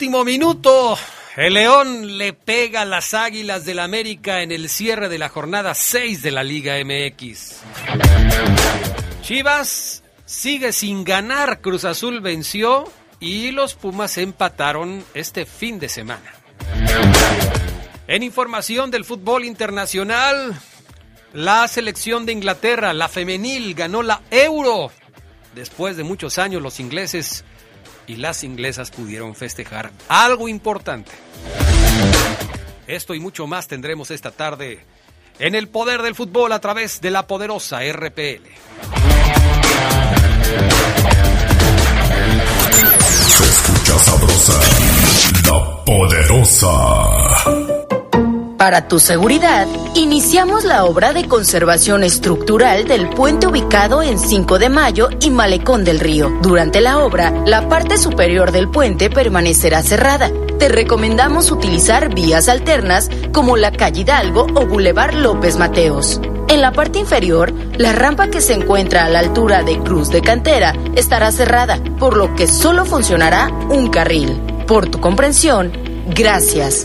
Último minuto, el León le pega a las Águilas del América en el cierre de la jornada 6 de la Liga MX. Chivas sigue sin ganar, Cruz Azul venció y los Pumas empataron este fin de semana. En información del fútbol internacional, la selección de Inglaterra, la femenil, ganó la Euro. Después de muchos años los ingleses y las inglesas pudieron festejar algo importante. Esto y mucho más tendremos esta tarde en el poder del fútbol a través de la poderosa RPL. Se escucha sabrosa, la poderosa. Para tu seguridad, iniciamos la obra de conservación estructural del puente ubicado en 5 de Mayo y Malecón del Río. Durante la obra, la parte superior del puente permanecerá cerrada. Te recomendamos utilizar vías alternas como la calle Hidalgo o Boulevard López Mateos. En la parte inferior, la rampa que se encuentra a la altura de Cruz de Cantera estará cerrada, por lo que solo funcionará un carril. Por tu comprensión, gracias.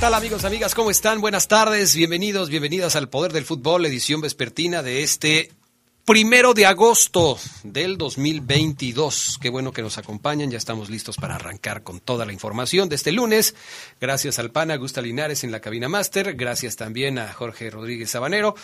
Tal amigos, amigas? ¿Cómo están? Buenas tardes, bienvenidos, bienvenidas al Poder del Fútbol, edición vespertina de este primero de agosto del 2022. Qué bueno que nos acompañan, ya estamos listos para arrancar con toda la información de este lunes. Gracias al PAN Augusta Linares en la cabina máster, gracias también a Jorge Rodríguez Sabanero,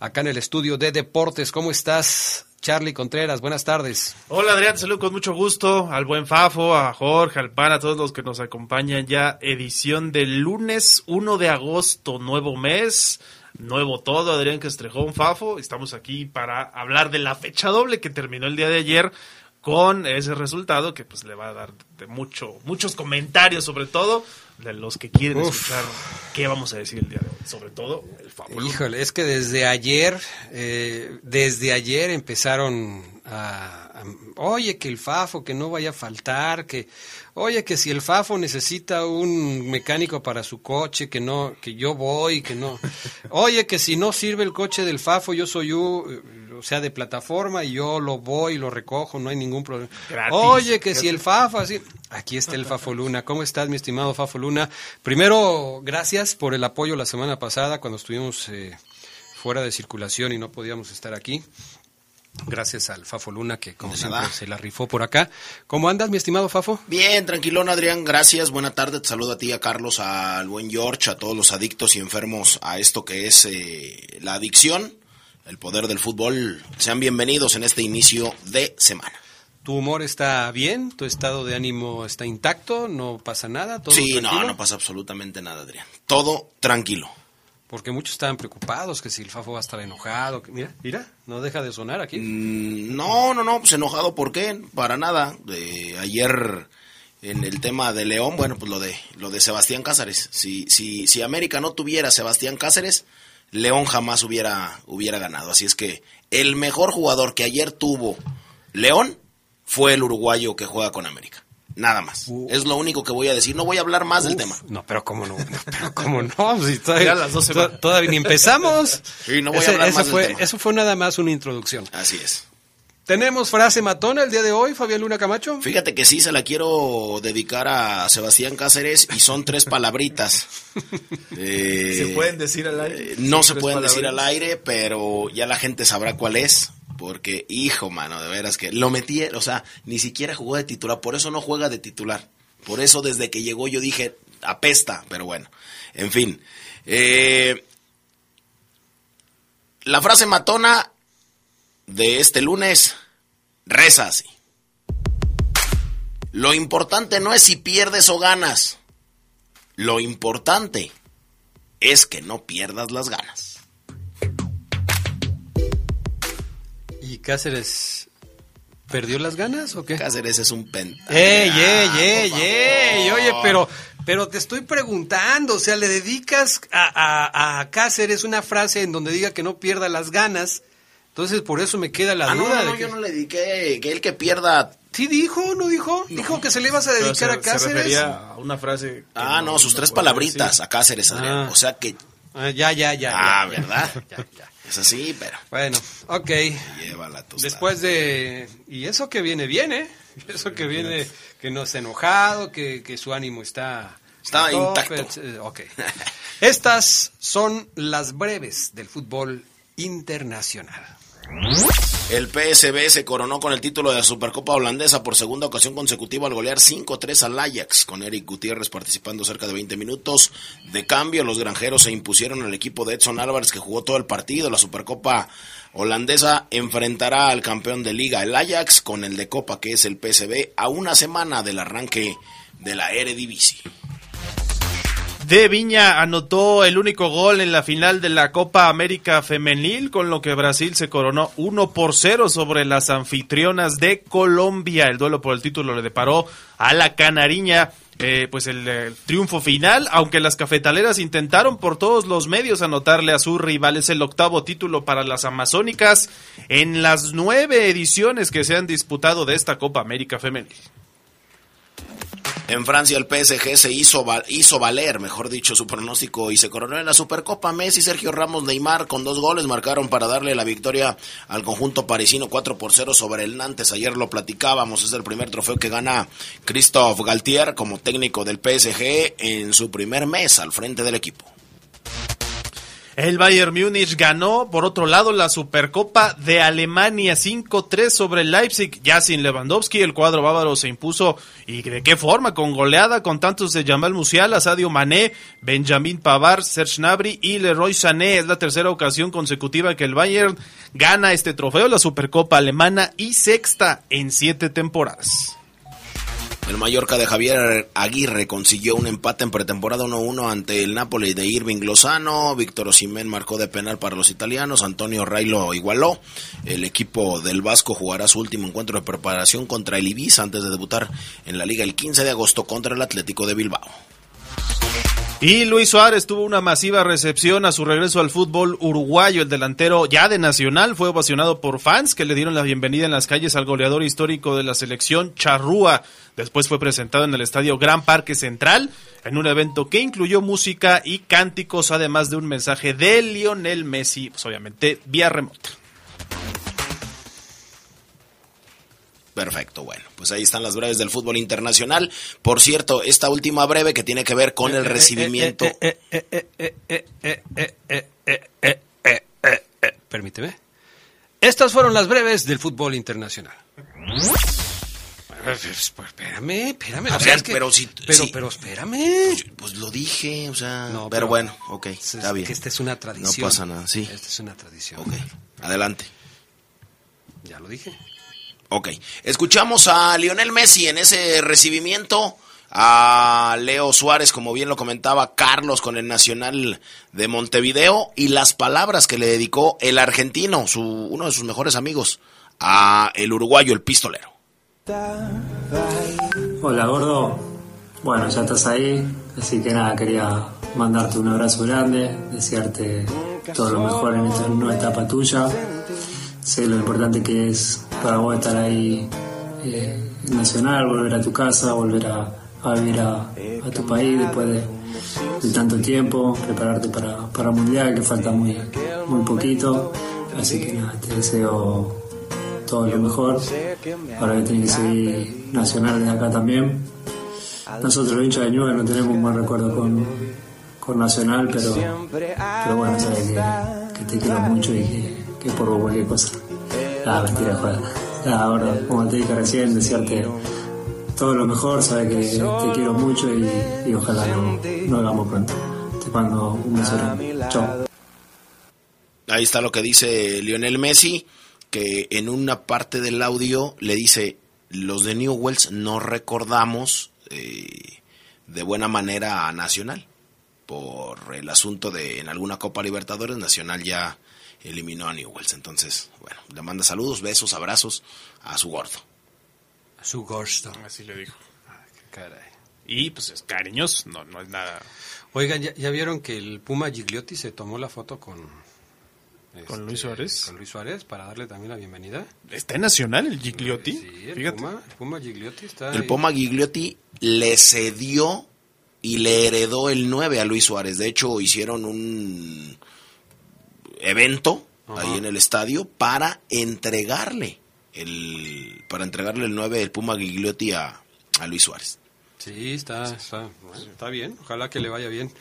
acá en el estudio de deportes. ¿Cómo estás? Charlie Contreras, buenas tardes. Hola Adrián, saludo con mucho gusto al buen Fafo, a Jorge, al PAN, a todos los que nos acompañan ya. Edición del lunes 1 de agosto, nuevo mes, nuevo todo. Adrián Castrejón, Fafo, estamos aquí para hablar de la fecha doble que terminó el día de ayer con ese resultado que pues le va a dar de mucho, muchos comentarios sobre todo de los que quieren Uf. escuchar qué vamos a decir el día de hoy, sobre todo el Fafo. Híjole, es que desde ayer, eh, desde ayer empezaron a, a- oye, que el Fafo, que no vaya a faltar, que, oye, que si el Fafo necesita un mecánico para su coche, que no, que yo voy, que no, oye, que si no sirve el coche del Fafo, yo soy yo, o sea, de plataforma y yo lo voy y lo recojo, no hay ningún problema. Gratis. Oye, que si el Fafo, así. Aquí está el Fafo Luna. ¿Cómo estás, mi estimado Fafo Luna? Primero, gracias por el apoyo la semana pasada cuando estuvimos eh, fuera de circulación y no podíamos estar aquí. Gracias al Fafo Luna que, como siempre, se la rifó por acá. ¿Cómo andas, mi estimado Fafo? Bien, tranquilón Adrián, gracias, buena tarde, te saludo a ti, a Carlos, al buen George, a todos los adictos y enfermos a esto que es eh, la adicción, el poder del fútbol. Sean bienvenidos en este inicio de semana. ¿Tu humor está bien? ¿Tu estado de ánimo está intacto? ¿No pasa nada? ¿Todo Sí, no, no pasa absolutamente nada, Adrián. Todo tranquilo. Porque muchos estaban preocupados que si el Fafo va a estar enojado. mira, mira, no deja de sonar aquí. Mm, No, no, no, pues enojado, ¿por qué? Para nada. De ayer en el tema de León, bueno, pues lo de lo de Sebastián Cáceres. Si si si América no tuviera Sebastián Cáceres, León jamás hubiera hubiera ganado. Así es que el mejor jugador que ayer tuvo León fue el uruguayo que juega con América. Nada más. Es lo único que voy a decir. No voy a hablar más del tema. No, pero cómo no, no, pero cómo no, si todavía, las 12 to- va. todavía ni empezamos. Sí, no voy a hablar eso más del fue, tema. Eso fue nada más una introducción. Así es. Tenemos frase matona el día de hoy, Fabián Luna Camacho. Fíjate que sí se la quiero dedicar a Sebastián Cáceres y son tres palabritas. Eh, ¿Se pueden decir al aire? eh, no se pueden decir al aire, pero ya la gente sabrá cuál es. Porque, hijo, mano, de veras que lo metí, o sea, ni siquiera jugó de titular, por eso no juega de titular. Por eso desde que llegó yo dije, apesta, pero bueno, en fin. Eh, la frase matona de este lunes reza así. Lo importante no es si pierdes o ganas. Lo importante es que no pierdas las ganas. ¿Y Cáceres perdió las ganas o qué? Cáceres es un pen. ¡Ey, ey, ey, ey! Oye, pero, pero te estoy preguntando, o sea, le dedicas a, a, a Cáceres una frase en donde diga que no pierda las ganas, entonces por eso me queda la Ah, duda no, de no, que... yo no le dediqué que el que pierda. Sí dijo, ¿no dijo? Dijo que se le ibas a dedicar se- a Se Cáceres. refería a una frase. Ah, no, sus tres palabritas decir. a Cáceres, Adrián. Ah. O sea que. Ah, ya, ya, ya. Ah, ya. ¿verdad? Ya, ya. Es así, pero. Bueno, ok. Llévala tú. Después de... Y eso que viene bien, ¿eh? Eso que viene, que no está enojado, que, que su ánimo está... Está a tope, intacto. eh, Ok. Estas son las breves del fútbol internacional. El PSV se coronó con el título de la Supercopa holandesa por segunda ocasión consecutiva al golear 5-3 al Ajax, con Eric Gutiérrez participando cerca de 20 minutos. De cambio, los granjeros se impusieron al equipo de Edson Álvarez que jugó todo el partido. La Supercopa holandesa enfrentará al campeón de liga, el Ajax, con el de Copa que es el PSV, a una semana del arranque de la Eredivisie. De Viña anotó el único gol en la final de la Copa América Femenil, con lo que Brasil se coronó 1 por 0 sobre las anfitrionas de Colombia. El duelo por el título le deparó a la Canariña. eh, pues el, el triunfo final, aunque las cafetaleras intentaron por todos los medios anotarle a sus rivales el octavo título para las amazónicas en las nueve ediciones que se han disputado de esta Copa América Femenil. En Francia el PSG se hizo, hizo valer, mejor dicho, su pronóstico y se coronó en la Supercopa. Messi, Sergio Ramos, Neymar con dos goles marcaron para darle la victoria al conjunto parisino 4 por 0 sobre el Nantes. Ayer lo platicábamos, es el primer trofeo que gana Christophe Galtier como técnico del PSG en su primer mes al frente del equipo. El Bayern Múnich ganó, por otro lado, la Supercopa de Alemania 5-3 sobre el Leipzig. Ya sin Lewandowski, el cuadro bávaro se impuso. ¿Y de qué forma? Con goleada, con tantos de Jamal Musiala, Sadio Mané, Benjamin Pavard, Serge Gnabry y Leroy Sané. Es la tercera ocasión consecutiva que el Bayern gana este trofeo, la Supercopa alemana y sexta en siete temporadas. El Mallorca de Javier Aguirre consiguió un empate en pretemporada 1-1 ante el Napoli de Irving Lozano. Víctor Osimhen marcó de penal para los italianos. Antonio Ray lo igualó. El equipo del Vasco jugará su último encuentro de preparación contra el Ibiza antes de debutar en la liga el 15 de agosto contra el Atlético de Bilbao. Y Luis Suárez tuvo una masiva recepción a su regreso al fútbol uruguayo. El delantero ya de Nacional fue ovacionado por fans que le dieron la bienvenida en las calles al goleador histórico de la selección Charrúa. Después fue presentado en el estadio Gran Parque Central en un evento que incluyó música y cánticos, además de un mensaje de Lionel Messi, pues obviamente vía remota. Perfecto, bueno, pues ahí están las breves del fútbol internacional. Por cierto, esta última breve que tiene que ver con el recibimiento. Permíteme. Estas fueron las breves del fútbol internacional. Pues, espérame, espérame. A o sea, ver, es que- pero si- pero, si- pero espérame. Pues lo dije, o sea, No, pero, bueno, ok, Es- está bien. Que esta es una tradición. No pasa nada, sí. Esta es una tradición. Ok, adelante. Ya lo dije. Ok, escuchamos a Lionel Messi en ese recibimiento, a Leo Suárez, como bien lo comentaba Carlos con el Nacional de Montevideo, y las palabras que le dedicó el argentino, su, uno de sus mejores amigos, a el uruguayo, el pistolero. Hola gordo, bueno ya estás ahí, así que nada, quería mandarte un abrazo grande, desearte todo lo mejor en esta nueva etapa tuya. Sé lo importante que es para vos estar ahí eh, Nacional, volver a tu casa, volver a, vivir a, tu país después de, tanto tiempo, prepararte para, para Mundial, que falta muy, muy poquito. Así que nada, te deseo todo lo mejor. Ahora que tenés que seguir nacional de acá también. Nosotros los hinchas de Ñuga no tenemos un buen recuerdo con, con Nacional, pero, pero bueno, sabes que, que te quiero mucho y que, que por cualquier cosa. Ah, mentira, joder. Ah, ahora, como te dije recién, desearte todo lo mejor, sabes que te quiero mucho y, y ojalá no, no hagamos pronto. Te mando un beso. Chao. Ahí está lo que dice Lionel Messi, que en una parte del audio le dice, los de Newells no recordamos eh, de buena manera a Nacional, por el asunto de en alguna Copa Libertadores, Nacional ya eliminó a Newells. Entonces, bueno, le manda saludos, besos, abrazos a su gordo. Su gusto. Así le dijo. Caray. Y pues es cariñoso, no, no es nada. Oigan, ¿ya, ya vieron que el Puma Gigliotti se tomó la foto con... ¿Con este, Luis Suárez? Con Luis Suárez para darle también la bienvenida. ¿Está en Nacional el Gigliotti? Sí, el Fíjate. Puma, el Puma Gigliotti está El ahí. Poma Gigliotti le cedió y le heredó el 9 a Luis Suárez. De hecho, hicieron un evento ahí en el estadio para entregarle el para entregarle el 9 del Puma Gigliotti a, a Luis Suárez. Sí, está, está, bueno, está bien. Ojalá que le vaya bien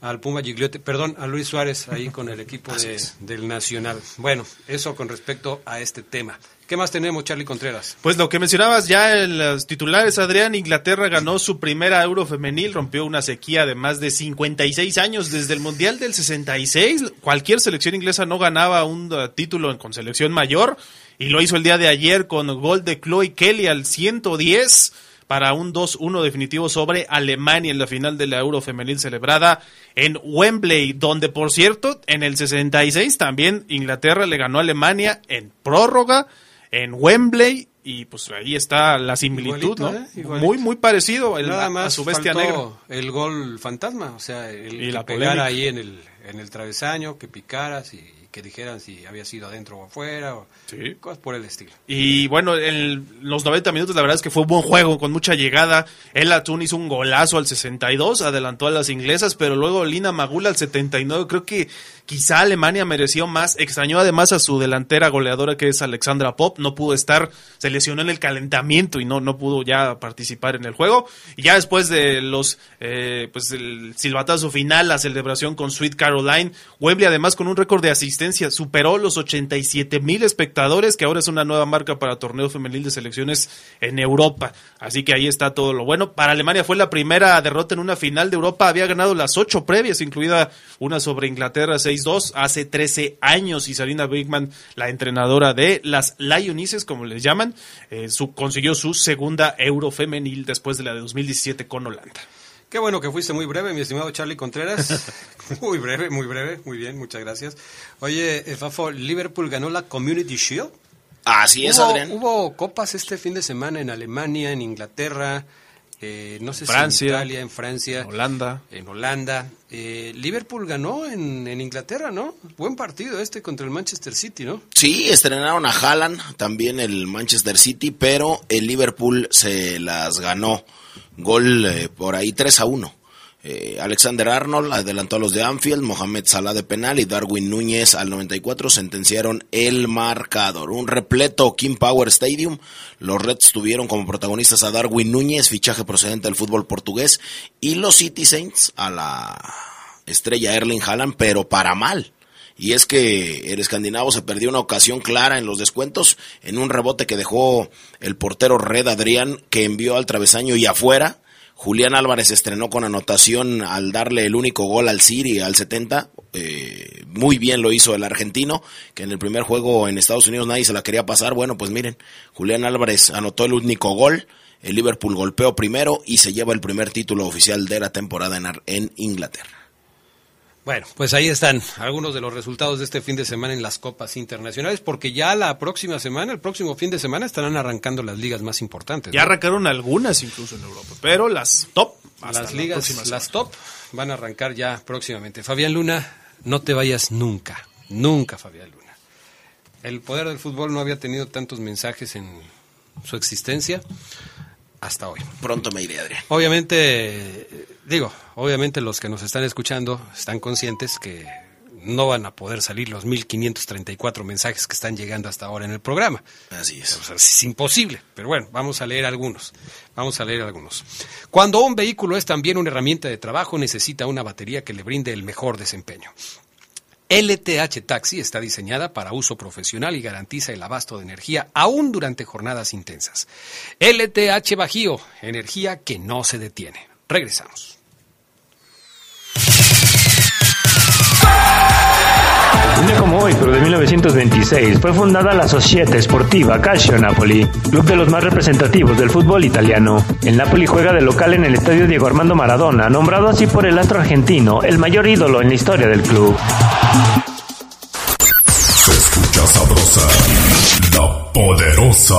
al Puma Gigliotti, perdón, a Luis Suárez ahí con el equipo de- del Nacional. Bueno, eso con respecto a este tema. ¿Qué más tenemos, Charlie Contreras? Pues lo que mencionabas ya en los titulares, Adrián, Inglaterra ganó su primera Euro femenil, rompió una sequía de más de 56 años desde el Mundial del 66. Cualquier selección inglesa no ganaba un uh, título con selección mayor y lo hizo el día de ayer con gol de Chloe Kelly al 110 para un 2-1 definitivo sobre Alemania en la final de la Euro femenil celebrada en Wembley, donde por cierto en el 66 también Inglaterra le ganó a Alemania en prórroga en Wembley y pues ahí está la similitud, Igualito, ¿no? ¿eh? Muy muy parecido el- Nada a, su bestia negra. el gol fantasma, o sea, el Y que la pegara ahí en el, en el travesaño, que picaras y, que dijeran si había sido adentro o afuera, o Sí. cosas por el estilo. Y bueno, en los 90 minutos la verdad es que fue un buen juego, con mucha llegada. El Atún hizo un golazo al 62, adelantó a las inglesas, pero luego Lina Magula al 79. Creo que quizá Alemania mereció más. Extrañó además a su delantera goleadora que es Alexandra Pop. No pudo estar, se lesionó en el calentamiento y no, no pudo ya participar en el juego. Y ya después de los, eh, pues el silbatazo final, la celebración con Sweet Caroline, Wembley además con un récord de asistencia superó los 87 mil espectadores, que ahora es una nueva marca para torneo femenil de selecciones en Europa. Así que ahí está todo lo bueno. Para Alemania fue la primera derrota en una final de Europa. Había ganado las ocho previas, incluida una sobre Inglaterra 6-2 hace 13 años. Y Sarina Bigman, la entrenadora de las Lionesses, como les llaman, eh, su- consiguió su segunda Euro femenil después de la de 2017 con Holanda. Qué bueno que fuiste muy breve, mi estimado Charlie Contreras. muy breve, muy breve, muy bien, muchas gracias. Oye, eh, Fafo, Liverpool ganó la Community Shield. Así es, hubo, Adrián. hubo copas este fin de semana en Alemania, en Inglaterra, eh, no sé si Francia, en Italia, en Francia, Holanda. en Holanda. Eh, Liverpool ganó en, en Inglaterra, ¿no? Buen partido este contra el Manchester City, ¿no? Sí, estrenaron a Haaland, también el Manchester City, pero el Liverpool se las ganó. Gol eh, por ahí 3 a 1. Eh, Alexander Arnold adelantó a los de Anfield, Mohamed Salah de penal y Darwin Núñez al 94 sentenciaron el marcador. Un repleto King Power Stadium. Los Reds tuvieron como protagonistas a Darwin Núñez, fichaje procedente del fútbol portugués, y los City Saints a la estrella Erling Haaland, pero para mal. Y es que el escandinavo se perdió una ocasión clara en los descuentos en un rebote que dejó el portero Red Adrián que envió al travesaño y afuera Julián Álvarez estrenó con anotación al darle el único gol al City al 70. Eh, muy bien lo hizo el argentino, que en el primer juego en Estados Unidos nadie se la quería pasar. Bueno, pues miren, Julián Álvarez anotó el único gol. El Liverpool golpeó primero y se lleva el primer título oficial de la temporada en, en Inglaterra. Bueno, pues ahí están algunos de los resultados de este fin de semana en las copas internacionales, porque ya la próxima semana, el próximo fin de semana, estarán arrancando las ligas más importantes. Ya arrancaron algunas incluso en Europa, pero las top. Las ligas, las top van a arrancar ya próximamente. Fabián Luna, no te vayas nunca, nunca, Fabián Luna. El poder del fútbol no había tenido tantos mensajes en su existencia hasta hoy. Pronto me iré, Adrián. Obviamente, digo, obviamente los que nos están escuchando están conscientes que no van a poder salir los 1534 mensajes que están llegando hasta ahora en el programa. Así es. es imposible, pero bueno, vamos a leer algunos. Vamos a leer algunos. Cuando un vehículo es también una herramienta de trabajo, necesita una batería que le brinde el mejor desempeño. LTH Taxi está diseñada para uso profesional y garantiza el abasto de energía aún durante jornadas intensas. LTH Bajío, energía que no se detiene. Regresamos. Un día como hoy, pero de 1926, fue fundada la Societe Sportiva Calcio Napoli, club de los más representativos del fútbol italiano. El Napoli juega de local en el estadio Diego Armando Maradona, nombrado así por el astro argentino, el mayor ídolo en la historia del club. Se escucha sabrosa, la poderosa.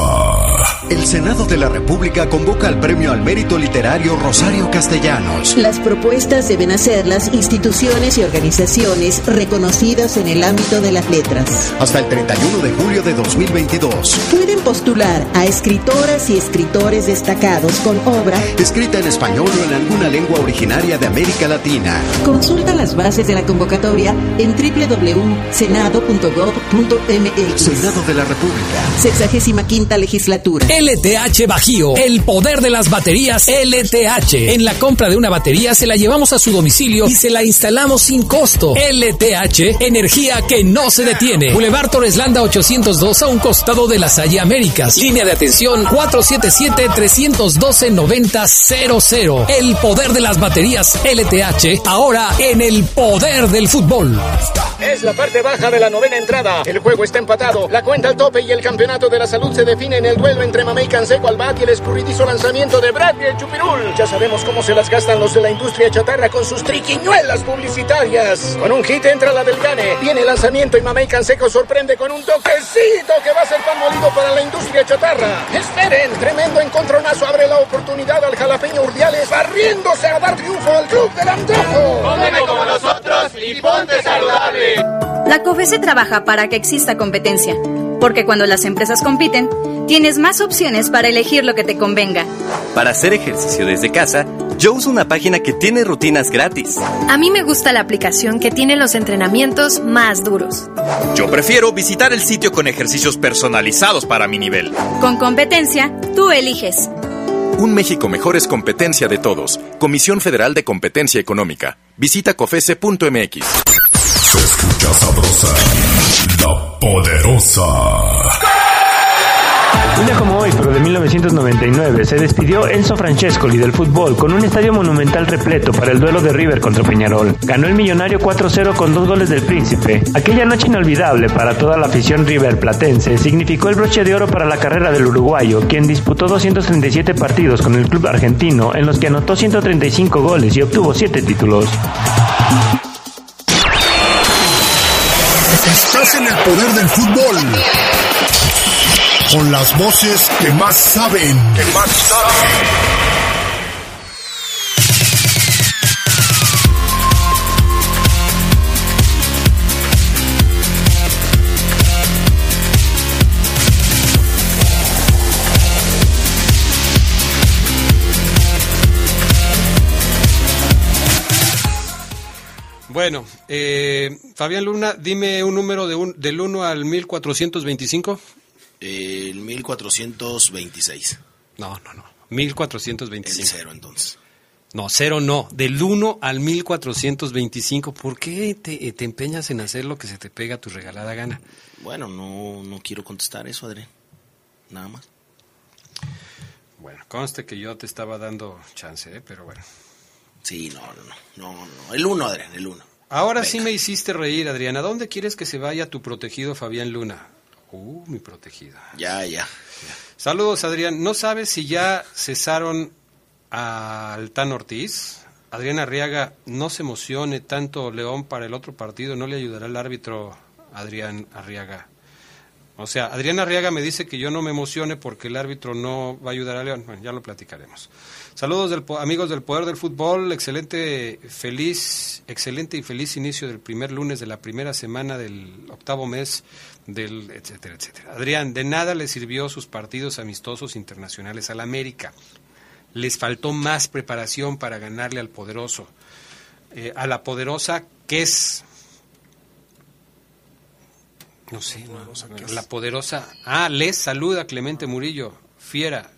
El Senado de la República convoca al Premio al Mérito Literario Rosario Castellanos. Las propuestas deben hacer las instituciones y organizaciones reconocidas en el ámbito de las letras. Hasta el 31 de julio de 2022. Pueden postular a escritoras y escritores destacados con obra escrita en español o en alguna lengua originaria de América Latina. Consulta las bases de la convocatoria en www.senado.gov.mx. Senado de la República. Sexagésima quinta legislatura. LTH Bajío, el poder de las baterías LTH. En la compra de una batería se la llevamos a su domicilio y se la instalamos sin costo. LTH, energía que no se detiene. Boulevard Torreslanda 802 a un costado de las Salle Américas. Línea de atención 477-312-9000. El poder de las baterías LTH, ahora en el poder del fútbol. Es la parte baja de la novena entrada. El juego está empatado. La cuenta al tope y el campeonato de la salud se define en el duelo entre Mamey Canseco al bat y el escurridizo lanzamiento de Brad el Chupirul. Ya sabemos cómo se las gastan los de la industria chatarra con sus triquiñuelas publicitarias. Con un hit entra la del Gane. Viene el lanzamiento y Mamey Canseco sorprende con un toquecito que va a ser pan molido para la industria chatarra. Esperen, tremendo encontronazo abre la oportunidad al jalapeño Urdiales barriéndose a dar triunfo al club del antojo. Cómeme como nosotros y ponte saludable. La COFESE trabaja para que exista competencia, porque cuando las empresas compiten, tienes más opciones para elegir lo que te convenga. Para hacer ejercicio desde casa, yo uso una página que tiene rutinas gratis. A mí me gusta la aplicación que tiene los entrenamientos más duros. Yo prefiero visitar el sitio con ejercicios personalizados para mi nivel. Con competencia, tú eliges. Un México mejor es competencia de todos. Comisión Federal de Competencia Económica. Visita cofese.mx. Se escucha sabrosa, la poderosa. Un día como hoy, pero de 1999, se despidió Enzo Francescoli del fútbol con un estadio monumental repleto para el duelo de River contra Peñarol. Ganó el millonario 4-0 con dos goles del Príncipe. Aquella noche inolvidable para toda la afición River Platense significó el broche de oro para la carrera del uruguayo, quien disputó 237 partidos con el club argentino, en los que anotó 135 goles y obtuvo 7 títulos. Estás en el poder del fútbol. Con las voces que más saben. Que más saben. Bueno, eh, Fabián Luna, dime un número de un, del 1 al 1425. El 1426. No, no, no. 1425. El cero, entonces. No, cero no. Del 1 al 1425. ¿Por qué te, te empeñas en hacer lo que se te pega a tu regalada gana? Bueno, no, no quiero contestar eso, Adrián. Nada más. Bueno, conste que yo te estaba dando chance, ¿eh? pero bueno. Sí, no, no, no, no, no. El 1, Adrián, el 1. Ahora sí me hiciste reír, Adrián. ¿A dónde quieres que se vaya tu protegido Fabián Luna? Uh, mi protegido. Ya, ya. Saludos, Adrián. ¿No sabes si ya cesaron al Tan Ortiz? Adrián Arriaga, no se emocione tanto León para el otro partido, no le ayudará el árbitro Adrián Arriaga. O sea, Adrián Arriaga me dice que yo no me emocione porque el árbitro no va a ayudar a León. Bueno, ya lo platicaremos. Saludos del, amigos del Poder del Fútbol, excelente, feliz, excelente y feliz inicio del primer lunes de la primera semana del octavo mes del etcétera, etcétera. Adrián, de nada le sirvió sus partidos amistosos internacionales al América. Les faltó más preparación para ganarle al poderoso. Eh, a la poderosa que es no sé, no, la poderosa. Ah, les saluda Clemente Murillo, fiera.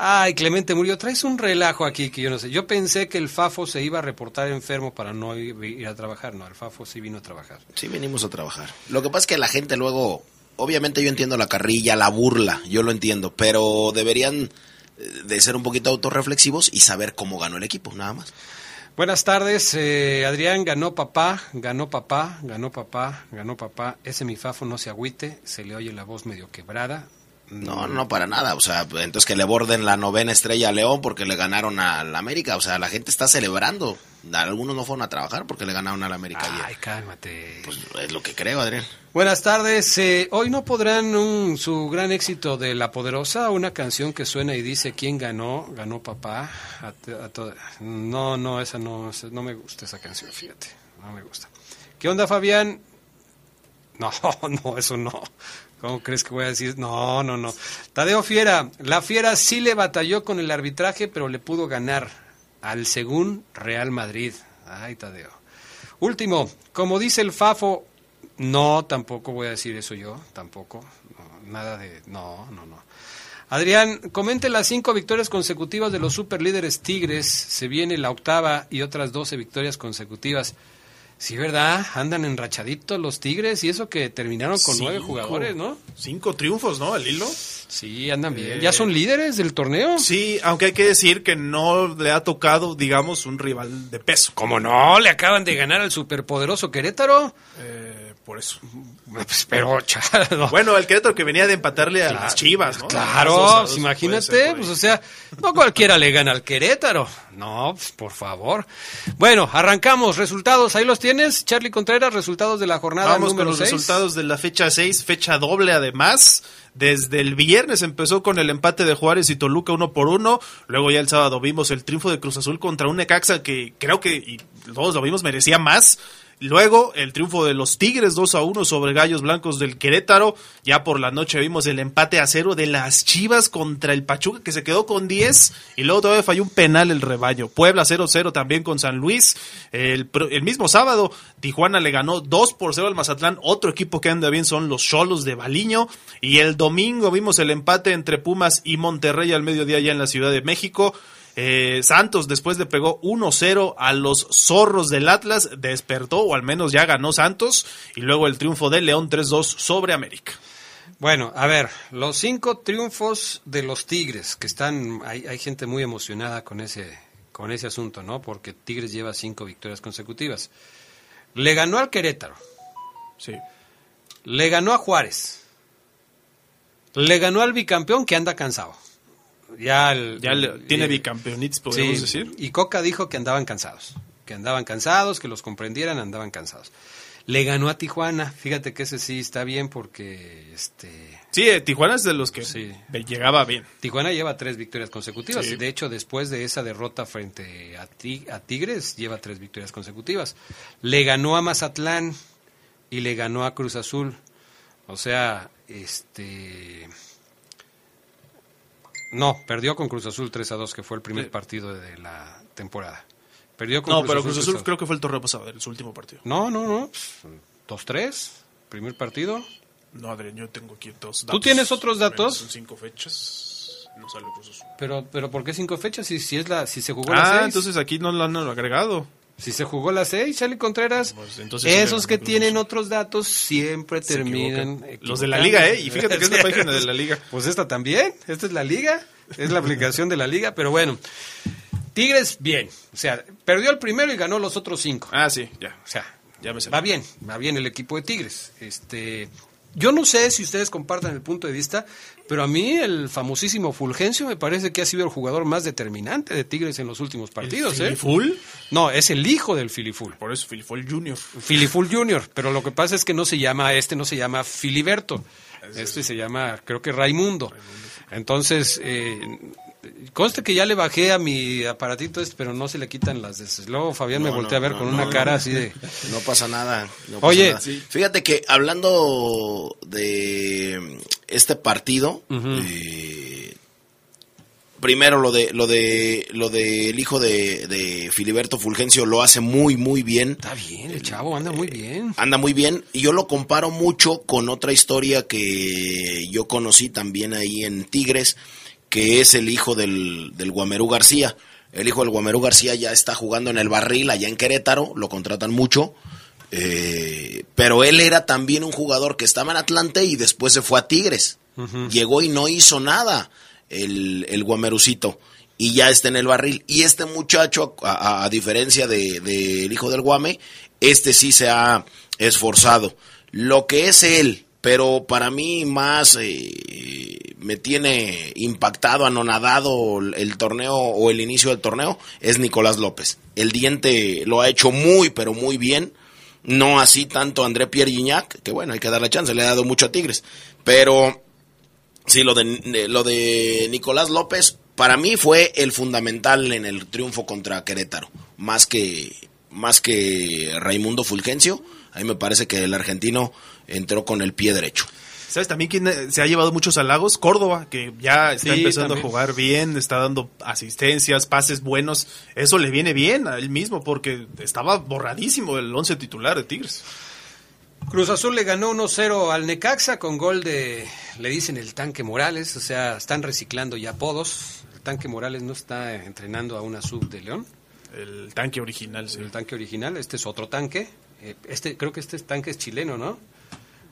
Ay, Clemente Murillo, traes un relajo aquí que yo no sé. Yo pensé que el Fafo se iba a reportar enfermo para no ir a trabajar. No, el Fafo sí vino a trabajar. Sí, venimos a trabajar. Lo que pasa es que la gente luego, obviamente yo entiendo la carrilla, la burla, yo lo entiendo, pero deberían eh, de ser un poquito autorreflexivos y saber cómo ganó el equipo, nada más. Buenas tardes, eh, Adrián, ganó papá, ganó papá, ganó papá, ganó papá. Ese mi fafo no se agüite, se le oye la voz medio quebrada. No, no, para nada. O sea, entonces que le borden la novena estrella a León porque le ganaron al América. O sea, la gente está celebrando. Algunos no fueron a trabajar porque le ganaron al América Ay, cálmate. Pues es lo que creo, Adrián. Buenas tardes. Eh, hoy no podrán un, su gran éxito de La Poderosa, una canción que suena y dice quién ganó, ganó papá. no, no, esa no, no me gusta esa canción, fíjate. No me gusta. ¿Qué onda, Fabián? No, no, eso no. ¿Cómo crees que voy a decir? No, no, no. Tadeo Fiera, la Fiera sí le batalló con el arbitraje, pero le pudo ganar al según Real Madrid. Ay, Tadeo. Último, como dice el Fafo, no, tampoco voy a decir eso yo, tampoco. nada de... No, no, no. Adrián, comente las cinco victorias consecutivas de los superlíderes Tigres. Se viene la octava y otras doce victorias consecutivas. Sí, ¿verdad? Andan enrachaditos los Tigres y eso que terminaron con nueve jugadores, ¿no? Cinco triunfos, ¿no? El hilo. Sí, andan bien. ¿Ya son líderes del torneo? Sí, aunque hay que decir que no le ha tocado, digamos, un rival de peso. ¿Cómo no? Le acaban de ganar al superpoderoso Querétaro. Eh, por eso. Pues, pero, Bueno, el Querétaro que venía de empatarle a las Chivas, ¿no? Claro, pues, imagínate, pues o sea, no cualquiera le gana al Querétaro. No, pues, por favor. Bueno, arrancamos. Resultados, ahí los tienes, Charlie Contreras, resultados de la jornada Vamos número con los resultados de la fecha 6, fecha doble además. Desde el viernes empezó con el empate de Juárez y Toluca uno por uno. Luego ya el sábado vimos el triunfo de Cruz Azul contra un Necaxa que creo que y todos lo vimos merecía más. Luego el triunfo de los Tigres 2 a 1 sobre Gallos Blancos del Querétaro. Ya por la noche vimos el empate a cero de las Chivas contra el Pachuca que se quedó con 10 y luego todavía falló un penal el rebaño. Puebla 0-0 también con San Luis. El, el, mismo sábado Tijuana le ganó 2 por 0 al Mazatlán. Otro equipo que anda bien son los Cholos de Baliño. Y el domingo vimos el empate entre Pumas y Monterrey al mediodía ya en la Ciudad de México. Eh, Santos después le pegó 1-0 a los zorros del Atlas, despertó o al menos ya ganó Santos y luego el triunfo de León 3-2 sobre América. Bueno, a ver, los cinco triunfos de los Tigres, que están, hay, hay gente muy emocionada con ese, con ese asunto, ¿no? Porque Tigres lleva cinco victorias consecutivas. Le ganó al Querétaro. Sí. Le ganó a Juárez. Le ganó al bicampeón que anda cansado ya, ya tiene bicampeonitis, podemos decir. Y Coca dijo que andaban cansados, que andaban cansados, que los comprendieran, andaban cansados. Le ganó a Tijuana, fíjate que ese sí está bien porque este Sí, eh, Tijuana es de los que llegaba bien. Tijuana lleva tres victorias consecutivas. y De hecho, después de esa derrota frente a, a Tigres, lleva tres victorias consecutivas. Le ganó a Mazatlán y le ganó a Cruz Azul. O sea, este no, perdió con Cruz Azul 3 a 2, que fue el primer partido de la temporada. Perdió con No, Cruz pero Azul, Cruz Azul creo que fue el torneo pasado, en su último partido. No, no, no. Dos, tres. Primer partido. No, Adrián, yo tengo aquí dos ¿Tú tienes otros datos? Son cinco fechas. No sale Cruz Azul. Pero, pero ¿por qué cinco fechas si, si es la, si se jugó Ah, la seis? entonces aquí no lo han agregado. Si se jugó la seis, Charlie Contreras. Pues entonces esos que tienen otros datos siempre terminan. Los de la liga, ¿eh? Y fíjate que es la página de la liga. Pues esta también. Esta es la liga. Es la aplicación de la liga. Pero bueno. Tigres, bien. O sea, perdió el primero y ganó los otros cinco. Ah, sí, ya. O sea, Ya me va bien. Va bien el equipo de Tigres. Este. Yo no sé si ustedes compartan el punto de vista, pero a mí el famosísimo Fulgencio me parece que ha sido el jugador más determinante de Tigres en los últimos partidos. ¿eh? ¿Filiful? No, es el hijo del Filiful. Por eso, Filiful Junior. Filiful Junior, pero lo que pasa es que no se llama, este no se llama Filiberto, este se llama, creo que Raimundo. Entonces, eh, conste que ya le bajé a mi aparatito este, pero no se le quitan las de... Luego Fabián me No, voltea a ver no, con una cara así de... No pasa nada. pasa Oye, nada. fíjate que hablando de este partido, eh, primero lo de lo de lo del hijo de, de Filiberto Fulgencio lo hace muy muy bien. Está bien, el chavo anda muy bien. Anda muy bien y yo lo comparo mucho con otra historia que yo conocí también ahí en Tigres, que es el hijo del, del Guamerú García. El hijo del Guamerú García ya está jugando en el barril allá en Querétaro, lo contratan mucho. eh, pero él era también un jugador que estaba en Atlante y después se fue a Tigres. Llegó y no hizo nada el, el Guamerucito y ya está en el barril. Y este muchacho, a, a- a diferencia del de, del hijo del Guame, este sí se ha esforzado. Lo que es él, pero para mí más eh, me tiene impactado, anonadado el, torneo o el inicio del torneo, es Nicolás López. El diente lo ha hecho muy, pero muy bien. No así tanto André Pierre Gignac, que bueno, hay que darle chance, le ha dado mucho a Tigres. Pero Sí, lo de, de- lo de Nicolás López para mí fue el fundamental en el triunfo contra Querétaro, más que más que Raimundo Fulgencio. A mí me parece que el argentino entró con el pie derecho. ¿Sabes también quién eh, se ha llevado muchos halagos? Córdoba, que ya está Sí, empezando también. a jugar bien, está dando asistencias, pases buenos. Eso le viene bien a él mismo porque estaba borradísimo el once titular de Tigres. Cruz Azul le ganó 1-0 al Necaxa con gol de, le dicen el tanque Morales, o sea, están reciclando ya apodos. El tanque Morales no está entrenando a una sub de León. El tanque original, sí. El tanque original, este es otro tanque. Eh, Este, creo que este tanque es chileno, ¿no?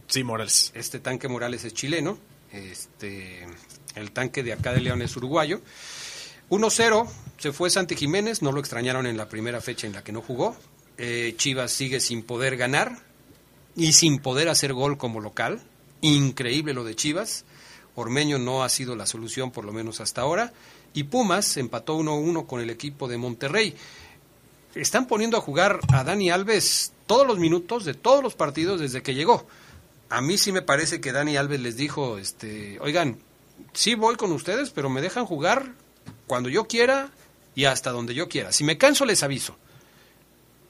Sí, Morales. Este tanque Morales es chileno. Este, el tanque de acá de León es uruguayo. 1-0, se fue Santi Jiménez, no lo extrañaron en la primera fecha en la que no jugó. Eh, Chivas sigue sin poder ganar y sin poder hacer gol como local. Increíble lo de Chivas. Ormeño no ha sido la solución, por lo menos hasta ahora. Y Pumas empató 1-1 con el equipo de Monterrey. Están poniendo a jugar a Dani Alves todos los minutos de todos los partidos desde que llegó. A mí sí me parece que Dani Alves les dijo, este, oigan, sí voy con ustedes, pero me dejan jugar cuando yo quiera y hasta donde yo quiera. Si me canso les aviso.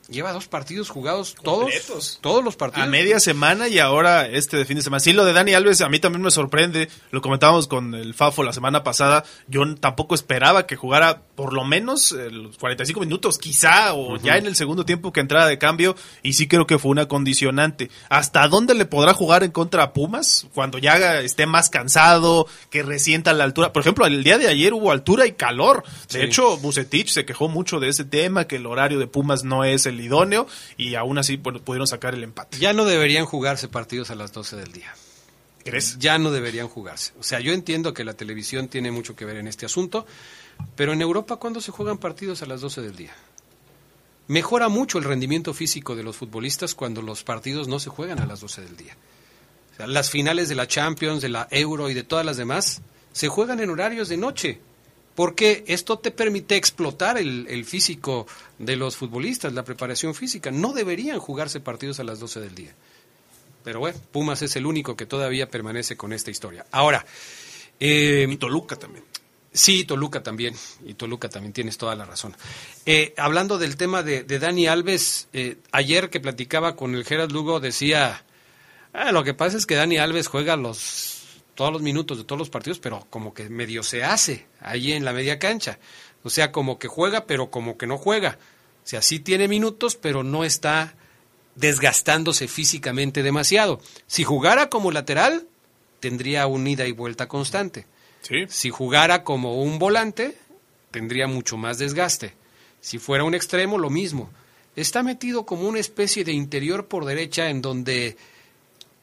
Lleva dos partidos jugados todos, Completos. todos los partidos. A media semana y ahora este de fin de semana. Sí, lo de Dani Alves a mí también me sorprende. Lo comentábamos con el Fafo la semana pasada. Yo tampoco esperaba que jugara por lo menos eh, los 45 minutos, quizá, o ya en el segundo tiempo que entrara de cambio. Y sí creo que fue una condicionante. ¿Hasta dónde le podrá jugar en contra a Pumas? Cuando ya esté más cansado, que resienta la altura. Por ejemplo, el día de ayer hubo altura y calor. De Sí. hecho, Bucetich se quejó mucho de ese tema, que el horario de Pumas no es el idóneo y aún así bueno, pudieron sacar el empate. Ya no deberían jugarse partidos a las 12 del día. ¿Crees? Ya no deberían jugarse. O sea, yo entiendo que la televisión tiene mucho que ver en este asunto, pero en Europa, ¿cuándo se juegan partidos a las 12 del día? Mejora mucho el rendimiento físico de los futbolistas cuando los partidos no se juegan a las 12 del día. O sea, las finales de la Champions, de la Euro y de todas las demás se juegan en horarios de noche, porque esto te permite explotar el, el físico de los futbolistas, la preparación física. No deberían jugarse partidos a las 12 del día. Pero bueno, Pumas es el único que todavía permanece con esta historia. Ahora, eh, Y Toluca también. Sí, Toluca también. Y Toluca también tienes toda la razón. Eh, hablando del tema de, de Dani Alves, eh, ayer que platicaba con el Gerard Lugo decía, "Ah, lo que pasa es que Dani Alves juega los todos los minutos de todos los partidos, pero como que medio se hace ahí en la media cancha. O sea, como que juega, pero como que no juega. O sea, sí tiene minutos, pero no está desgastándose físicamente demasiado. Si jugara como lateral, tendría un ida y vuelta constante. Si jugara como un volante, tendría mucho más desgaste. Si fuera un extremo, lo mismo. Está metido como una especie de interior por derecha en donde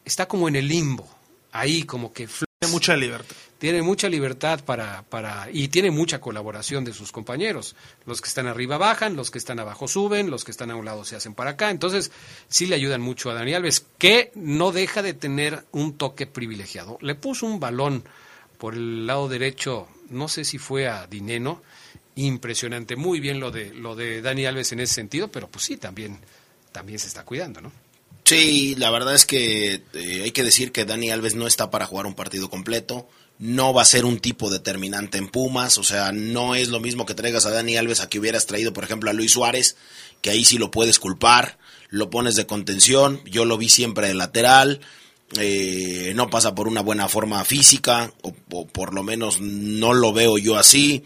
está como en el limbo. Ahí como que... Tiene mucha libertad. Tiene mucha libertad para, para... Y tiene mucha colaboración de sus compañeros. Los que están arriba bajan, los que están abajo suben, los que están a un lado se hacen para acá. Entonces, sí le ayudan mucho a Dani Alves, que no deja de tener un toque privilegiado. Le puso un balón por el lado derecho, no sé si fue a Dineno, impresionante, muy bien lo de lo de Dani Alves en ese sentido, pero pues sí también también se está cuidando, ¿no? Sí, la verdad es que eh, hay que decir que Dani Alves no está para jugar un partido completo, no va a ser un tipo determinante en Pumas, o sea, no es lo mismo que traigas a Dani Alves a que hubieras traído, por ejemplo, a Luis Suárez, que ahí sí lo puedes culpar, lo pones de contención, yo lo vi siempre de lateral, eh, no pasa por una buena forma física, o, por lo menos no lo veo yo así.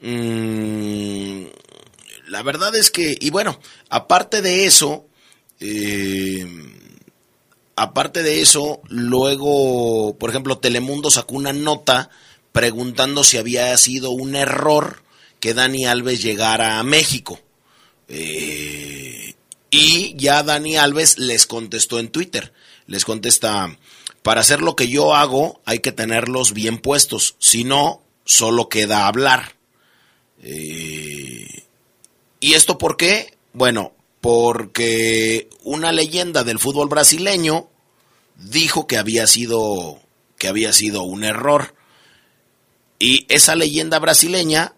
Mm, la verdad es que, y bueno, aparte de eso, eh, aparte de eso, luego, por ejemplo, Telemundo sacó una nota preguntando si había sido un error que Dani Alves llegara a México. Eh, y ya Dani Alves les contestó en Twitter les contesta, para hacer lo que yo hago hay que tenerlos bien puestos, si no, solo queda hablar. Eh, ¿Y esto por qué? Bueno, porque una leyenda del fútbol brasileño dijo que había sido que había sido un error. Y esa leyenda brasileña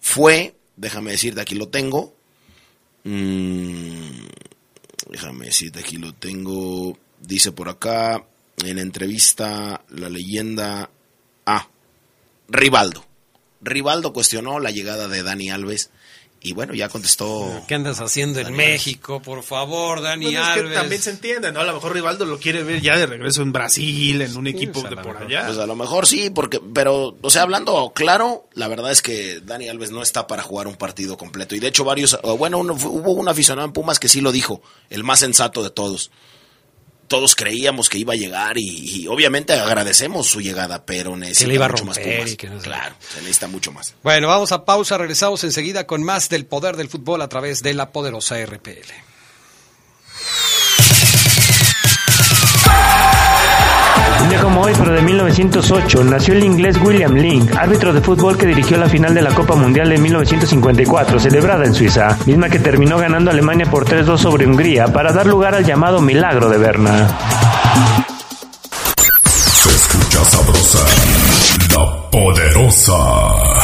fue, déjame decirte, aquí lo tengo. Mm, déjame decirte, aquí lo tengo. Dice por acá en entrevista la leyenda Ah, Rivaldo. Rivaldo cuestionó la llegada de Dani Alves y bueno, ya contestó. ¿Qué andas haciendo en México? Por favor, Dani Alves. también se entiende, ¿no? A lo mejor Rivaldo lo quiere ver ya de regreso en Brasil, en un equipo de por allá. Pues a lo mejor sí, porque, pero, o sea, hablando claro, la verdad es que Dani Alves no está para jugar un partido completo. Y de hecho, varios, bueno, hubo un aficionado en Pumas que sí lo dijo, el más sensato de todos todos creíamos que iba a llegar y, obviamente agradecemos su llegada, pero necesita mucho más Pumas. Claro, se necesita mucho más. Bueno, vamos a pausa, regresamos enseguida con más del poder del fútbol a través de la poderosa RPL. Un día como hoy, pero de 1908, nació el inglés William Link, árbitro de fútbol que dirigió la final de la Copa Mundial de 1954, celebrada en Suiza, misma que terminó ganando Alemania por 3-2 sobre Hungría para dar lugar al llamado Milagro de Berna. Se escucha sabrosa, la poderosa.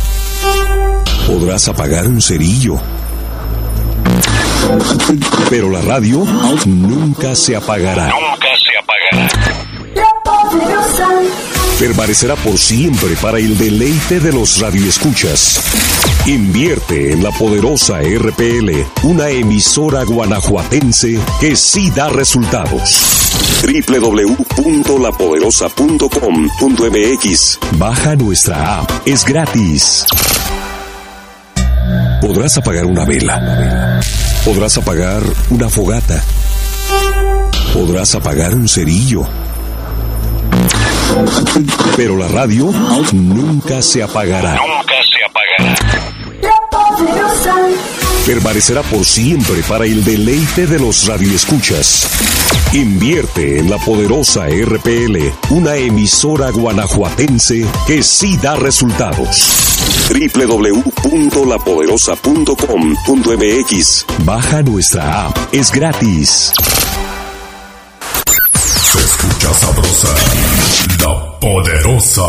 podrás apagar un cerillo. Pero la radio nunca se apagará. Nunca se apagará. Permanecerá por siempre para el deleite de los radioescuchas. Invierte en la poderosa RPL, una emisora guanajuatense que sí da resultados. www.lapoderosa.com.mx Baja nuestra app, es gratis. Podrás apagar una vela. Podrás apagar una fogata. Podrás apagar un cerillo. Pero la radio nunca se apagará. Nunca se apagará. Permanecerá por siempre para el deleite de los radioescuchas. Invierte en la poderosa RPL, una emisora guanajuatense que sí da resultados. www.lapoderosa.com.mx Baja nuestra app, es gratis. Se escucha sabrosa, la poderosa.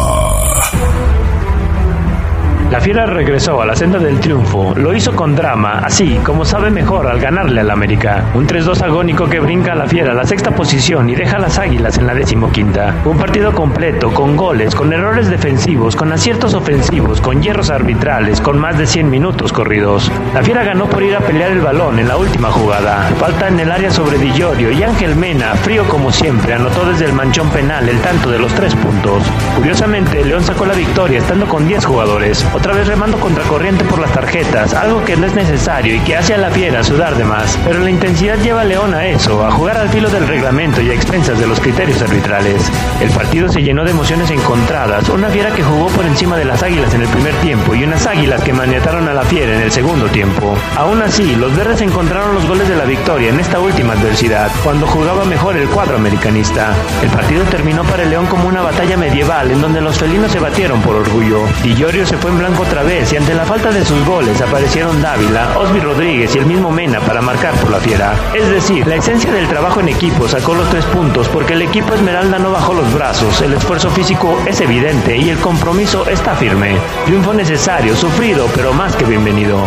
La Fiera regresó a la senda del triunfo, lo hizo con drama, así como sabe mejor al ganarle al América. Un 3-2 agónico que brinca a la Fiera a la sexta posición y deja a las Águilas en la decimoquinta. Un partido completo, con goles, con errores defensivos, con aciertos ofensivos, con hierros arbitrales, con más de 100 minutos corridos. La Fiera ganó por ir a pelear el balón en la última jugada. Falta en el área sobre Di Llorio y Ángel Mena, frío como siempre, anotó desde el manchón penal el tanto de los tres puntos. Curiosamente, León sacó la victoria estando con 10 jugadores otra vez remando contracorriente por las tarjetas, algo que no es necesario y que hace a la fiera sudar de más. Pero la intensidad lleva a León a eso, a jugar al filo del reglamento y a expensas de los criterios arbitrales. El partido se llenó de emociones encontradas, una fiera que jugó por encima de las águilas en el primer tiempo y unas águilas que maniataron a la fiera en el segundo tiempo. Aún así, los verdes encontraron los goles de la victoria en esta última adversidad, cuando jugaba mejor el cuadro americanista. El partido terminó para el León como una batalla medieval en donde los felinos se batieron por orgullo. y Llorio se fue en blanco otra vez y ante la falta de sus goles aparecieron Dávila, Osby Rodríguez y el mismo Mena para marcar por la fiera. Es decir, la esencia del trabajo en equipo sacó los tres puntos porque el equipo Esmeralda no bajó los brazos, el esfuerzo físico es evidente y el compromiso está firme. Triunfo necesario, sufrido, pero más que bienvenido.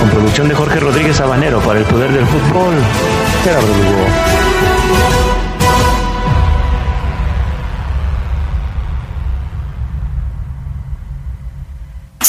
Con producción de Jorge Rodríguez Sabanero para el Poder del Fútbol, Gerardo Lugo.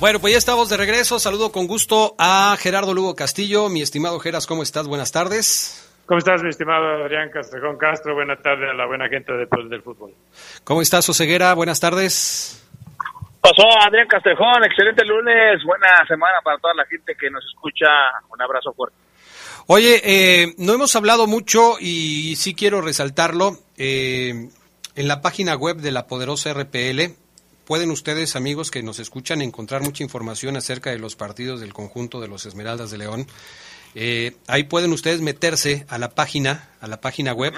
Bueno, pues ya estamos de regreso. Saludo con gusto a Gerardo Lugo Castillo. Mi estimado Geras, ¿cómo estás? Buenas tardes. ¿Cómo estás, mi estimado Adrián Castrejón Castro? Buenas tardes a la buena gente del, del fútbol. ¿Cómo estás, Oseguera? Buenas tardes. Pasó Adrián Castrejón, excelente lunes, buena semana para toda la gente que nos escucha. Un abrazo fuerte. Oye, eh, no hemos hablado mucho y sí quiero resaltarlo. Eh, en la página web de la poderosa RPL pueden ustedes, amigos que nos escuchan, encontrar mucha información acerca de los partidos del conjunto de los Esmeraldas de León. Eh, ahí pueden ustedes meterse a la página, a la página web,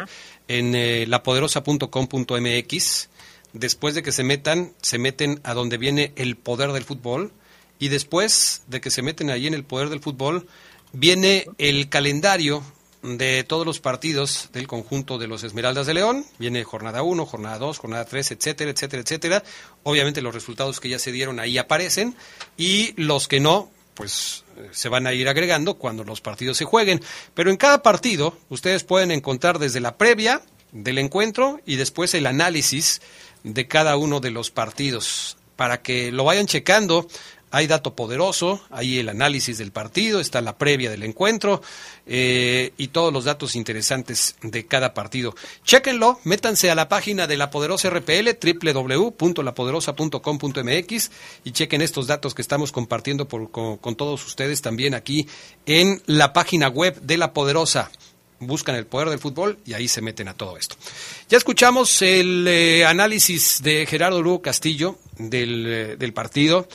en eh, lapoderosa.com.mx. Después de que se metan, se meten a donde viene el poder del fútbol. Y después de que se meten ahí en el poder del fútbol, viene el calendario de todos los partidos del conjunto de los Esmeraldas de León. Viene jornada 1, jornada 2, jornada 3, etcétera, etcétera, etcétera. Obviamente los resultados que ya se dieron ahí aparecen y los que no, pues eh, se van a ir agregando cuando los partidos se jueguen. Pero en cada partido ustedes pueden encontrar desde la previa del encuentro y después el análisis de cada uno de los partidos para que lo vayan checando hay dato poderoso, hay el análisis del partido, está la previa del encuentro eh, y todos los datos interesantes de cada partido. Chéquenlo, métanse a la página de la Poderosa RPL, www.lapoderosa.com.mx y chequen estos datos que estamos compartiendo con, con todos ustedes también aquí en la página web de La Poderosa buscan el poder del fútbol y ahí se meten a todo esto. Ya escuchamos el eh, análisis de Gerardo Lugo Castillo del, eh, del partido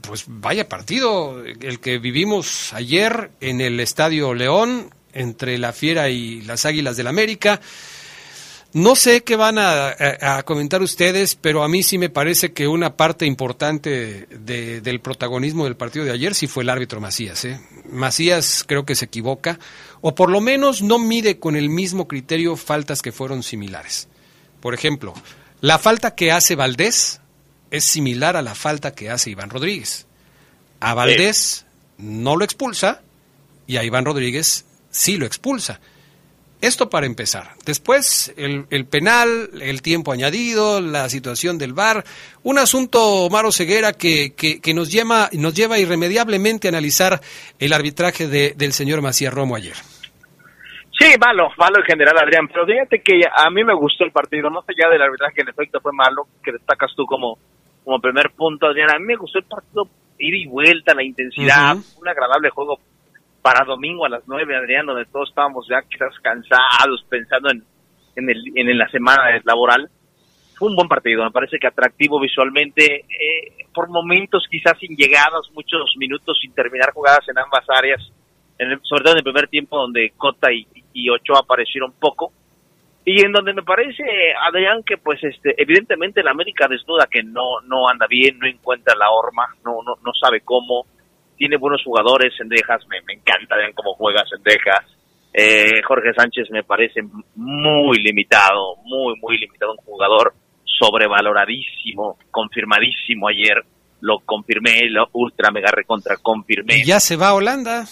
pues vaya partido el que vivimos ayer en el Estadio León entre la Fiera y las Águilas del América. No sé qué van a, comentar ustedes, pero a mí sí me parece que una parte importante del protagonismo del partido de ayer sí fue el árbitro Macías. ¿eh? Macías creo que se equivoca, o por lo menos no mide con el mismo criterio faltas que fueron similares. Por ejemplo, la falta que hace Valdés es similar a la falta que hace Iván Rodríguez. A Valdés no lo expulsa y a Iván Rodríguez sí lo expulsa. Esto para empezar. Después, el, penal, el tiempo añadido, la situación del VAR, un asunto, Maro Ceguera, que, que, nos, lleva, nos lleva irremediablemente a analizar el arbitraje de, del señor Macías Romo ayer. Sí, malo, malo en general, Adrián, pero fíjate que a mí me gustó el partido, no sé ya del arbitraje, en efecto fue malo, que destacas tú como, como primer punto, Adrián. A mí me gustó el partido, ir y vuelta, la intensidad, un agradable juego para domingo a las 9, Adrián, donde todos estábamos ya quizás cansados pensando en, en, el, en la semana laboral. Fue un buen partido, me parece que atractivo visualmente, eh, por momentos quizás sin llegadas, muchos minutos sin terminar jugadas en ambas áreas, en el- sobre todo en el primer tiempo donde Cota y, y Ochoa aparecieron poco, y en donde me parece, Adrián, que pues este, evidentemente la América desnuda que no, no anda bien, no encuentra la horma, no, no, no sabe cómo, tiene buenos jugadores, Sendejas, me, me encanta Adrián cómo juega Sendejas, eh, Jorge Sánchez me parece muy limitado, muy, muy limitado, un jugador sobrevaloradísimo, confirmadísimo ayer, lo confirmé, lo ultra mega recontra confirmé. Y ya se va a Holanda.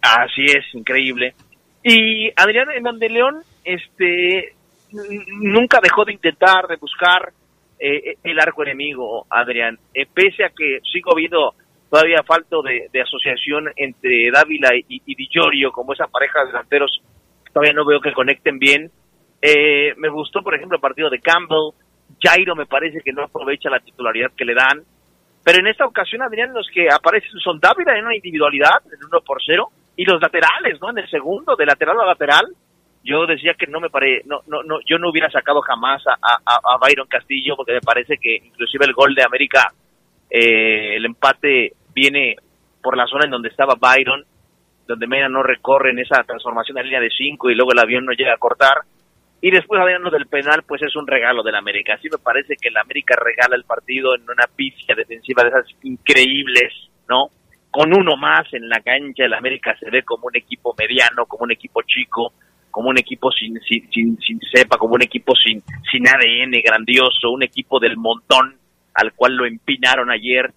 Así es, increíble. Y Adrián Hernández de León, este, nunca dejó de intentar, de buscar eh, el arco enemigo, Adrián. Eh, pese a que sigo viendo todavía falta de, asociación entre Dávila y, y Di Giorgio, como esa pareja de delanteros, todavía no veo que conecten bien. Eh, me gustó, por ejemplo, el partido de Campbell. Jairo me parece que no aprovecha la titularidad que le dan. Pero en esta ocasión, Adrián, los que aparecen son Dávila en una individualidad, en uno por cero, y los laterales, ¿no? En el segundo, de lateral a lateral. Yo decía que no me pare, no, no, no, yo no hubiera sacado jamás a, a, Byron Castillo, porque me parece que inclusive el gol de América, eh, el empate viene por la zona en donde estaba Byron, donde Mena no recorre en esa transformación en línea de cinco y luego el avión no llega a cortar. Y después hablando del penal, pues es un regalo del América. Así me parece que el América regala el partido en una pifia defensiva de esas increíbles, ¿no? Con uno más en la cancha, el América se ve como un equipo mediano, como un equipo chico, como un equipo sin, sin, sin, sin cepa, como un equipo sin, sin ADN grandioso, un equipo del montón al cual lo empinaron ayer.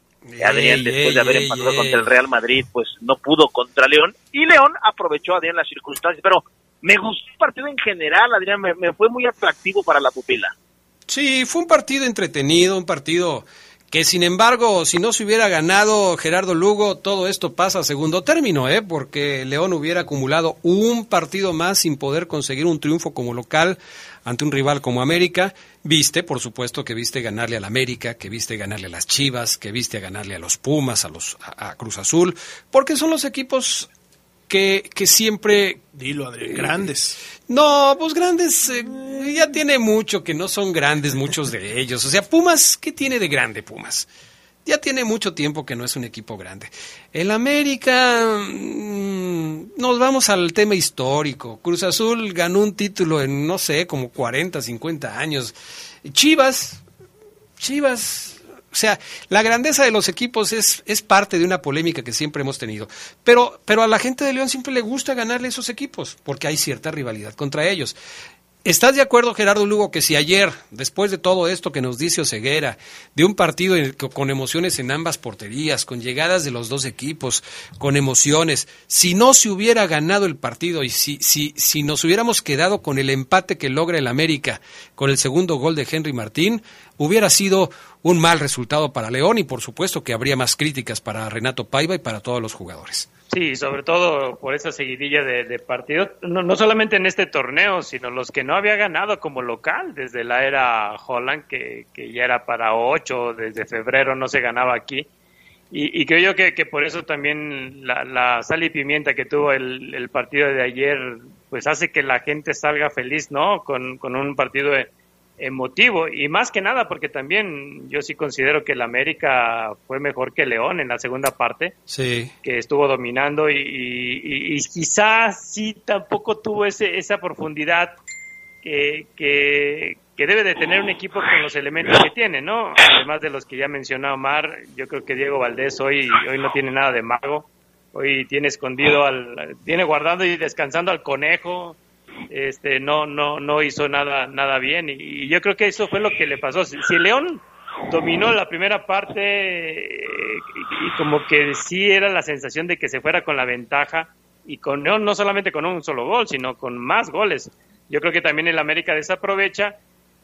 Adrián, Ey, después de haber ey, empatado contra el Real Madrid, pues no pudo contra León. Y León aprovechó, Adrián, las circunstancias. Pero me gustó el partido en general, Adrián, me, me fue muy atractivo para la pupila. Sí, fue un partido entretenido, un partido que sin embargo, si no se hubiera ganado Gerardo Lugo, todo esto pasa a segundo término, ¿eh? porque León hubiera acumulado un partido más sin poder conseguir un triunfo como local ante un rival como América. Viste, por supuesto, que viste ganarle al América, que viste ganarle a las Chivas, que viste ganarle a los Pumas, a los a, a Cruz Azul, porque son los equipos que, que siempre Dilo, Adrián, grandes. no, pues grandes, eh, ya tiene mucho que no son grandes muchos de ellos. O sea, Pumas, ¿qué tiene de grande Pumas? Ya tiene mucho tiempo que no es un equipo grande. El América, mm, nos vamos al tema histórico. Cruz Azul ganó un título en, no sé, como 40, 50 años. Chivas, Chivas, o sea, la grandeza de los equipos es, es parte de una polémica que siempre hemos tenido. Pero, pero a la gente de León siempre le gusta ganarle esos equipos, porque hay cierta rivalidad contra ellos. ¿Estás de acuerdo, Gerardo Lugo, que si ayer, después de todo esto que nos dice Oseguera, de un partido con emociones en ambas porterías, con llegadas de los dos equipos, con emociones, si no se hubiera ganado el partido y si, si, si nos hubiéramos quedado con el empate que logra el América con el segundo gol de Henry Martín, hubiera sido un mal resultado para León y por supuesto que habría más críticas para Renato Paiva y para todos los jugadores. Sí, sobre todo por esa seguidilla de, de partidos, no, no solamente en este torneo, sino los que no había ganado como local desde la era Holland, que, que ya era para ocho, desde febrero no se ganaba aquí. Y, creo yo que, por eso también la, sal y pimienta que tuvo el, partido de ayer, pues hace que la gente salga feliz, ¿no? Con, con un partido e- emotivo. Y más que nada, porque también yo sí considero que el América fue mejor que León en la segunda parte Sí. que estuvo dominando y, y- quizás sí tampoco tuvo ese, esa profundidad que, que, que debe de tener un equipo con los elementos que tiene, ¿no? Además de los que ya mencionó Omar, yo creo que Diego Valdés hoy, hoy no tiene nada de mago, hoy tiene escondido al, tiene guardado y descansando al conejo, este no no no hizo nada nada bien. Y, yo creo que eso fue lo que le pasó. Si, si el León dominó la primera parte eh, y, como que sí era la sensación de que se fuera con la ventaja y con León no solamente con un solo gol sino con más goles. Yo creo que también el América desaprovecha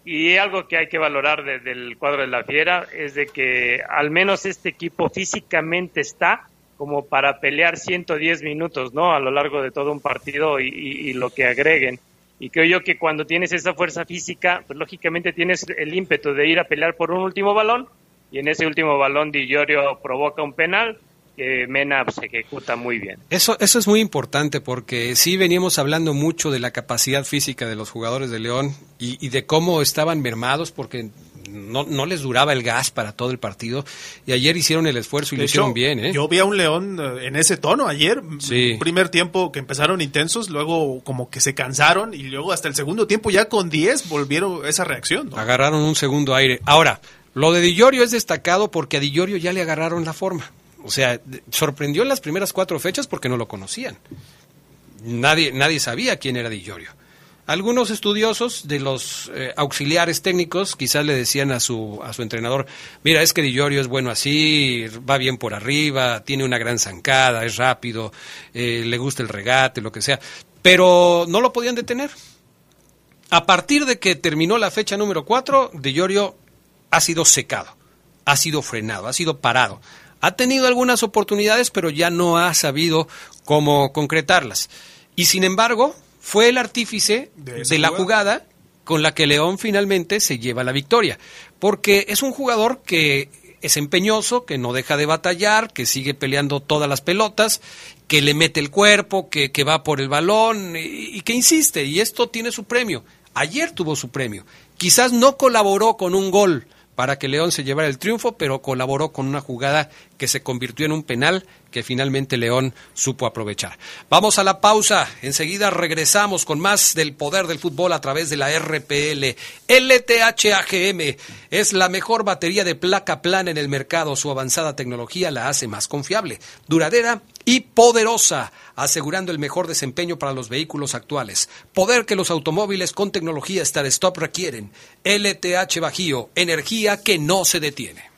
y algo que hay que valorar de- del cuadro de la Fiera es de que al menos este equipo físicamente está como para pelear 110 minutos, ¿no? A lo largo de todo un partido y, lo que agreguen. Y creo yo que cuando tienes esa fuerza física, pues lógicamente tienes el ímpetu de ir a pelear por un último balón y en ese último balón Di Giorgio provoca un penal que Mena se ejecuta muy bien. Eso, eso es muy importante porque sí veníamos hablando mucho de la capacidad física de los jugadores de León y de cómo estaban mermados porque no, no, les duraba el gas para todo el partido y ayer hicieron el esfuerzo y De lo hicieron bien. ¿eh? Yo vi a un León eh, en ese tono ayer. Sí. Primer tiempo que empezaron intensos, luego como que se cansaron y luego hasta el segundo tiempo ya con 10 volvieron esa reacción. ¿no? Agarraron un segundo aire. Ahora, lo de Di Llorio es destacado porque a Di Llorio ya le agarraron la forma. O sea, sorprendió en las primeras cuatro fechas porque no lo conocían. Nadie, nadie sabía quién era Di Llorio. Algunos estudiosos de los eh, auxiliares técnicos quizás le decían a su, a su entrenador, mira, es que Di es bueno así, va bien por arriba, tiene una gran zancada, es rápido, eh, le gusta el regate, lo que sea. Pero no lo podían detener. A partir de que terminó la fecha número 4, Di Llorio ha sido secado, ha sido frenado, ha sido parado. Ha tenido algunas oportunidades, pero ya no ha sabido cómo concretarlas. Y sin embargo, fue el artífice De la jugada. jugada con la que León finalmente se lleva la victoria. Porque es un jugador que es empeñoso, que no deja de batallar, que sigue peleando todas las pelotas, que le mete el cuerpo, que, que va por el balón y, y que insiste. Y esto tiene su premio. Ayer tuvo su premio. Quizás no colaboró con un gol para que León se llevara el triunfo, pero colaboró con una jugada que se convirtió en un penal que finalmente León supo aprovechar. Vamos a la pausa, enseguida regresamos con más del poder del fútbol a través de la RPL. LTH AGM es la mejor batería de placa plana en el mercado. Su avanzada tecnología la hace más confiable, duradera y poderosa, asegurando el mejor desempeño para los vehículos actuales. Poder que los automóviles con tecnología Start Stop requieren. LTH Bajío, energía que no se detiene.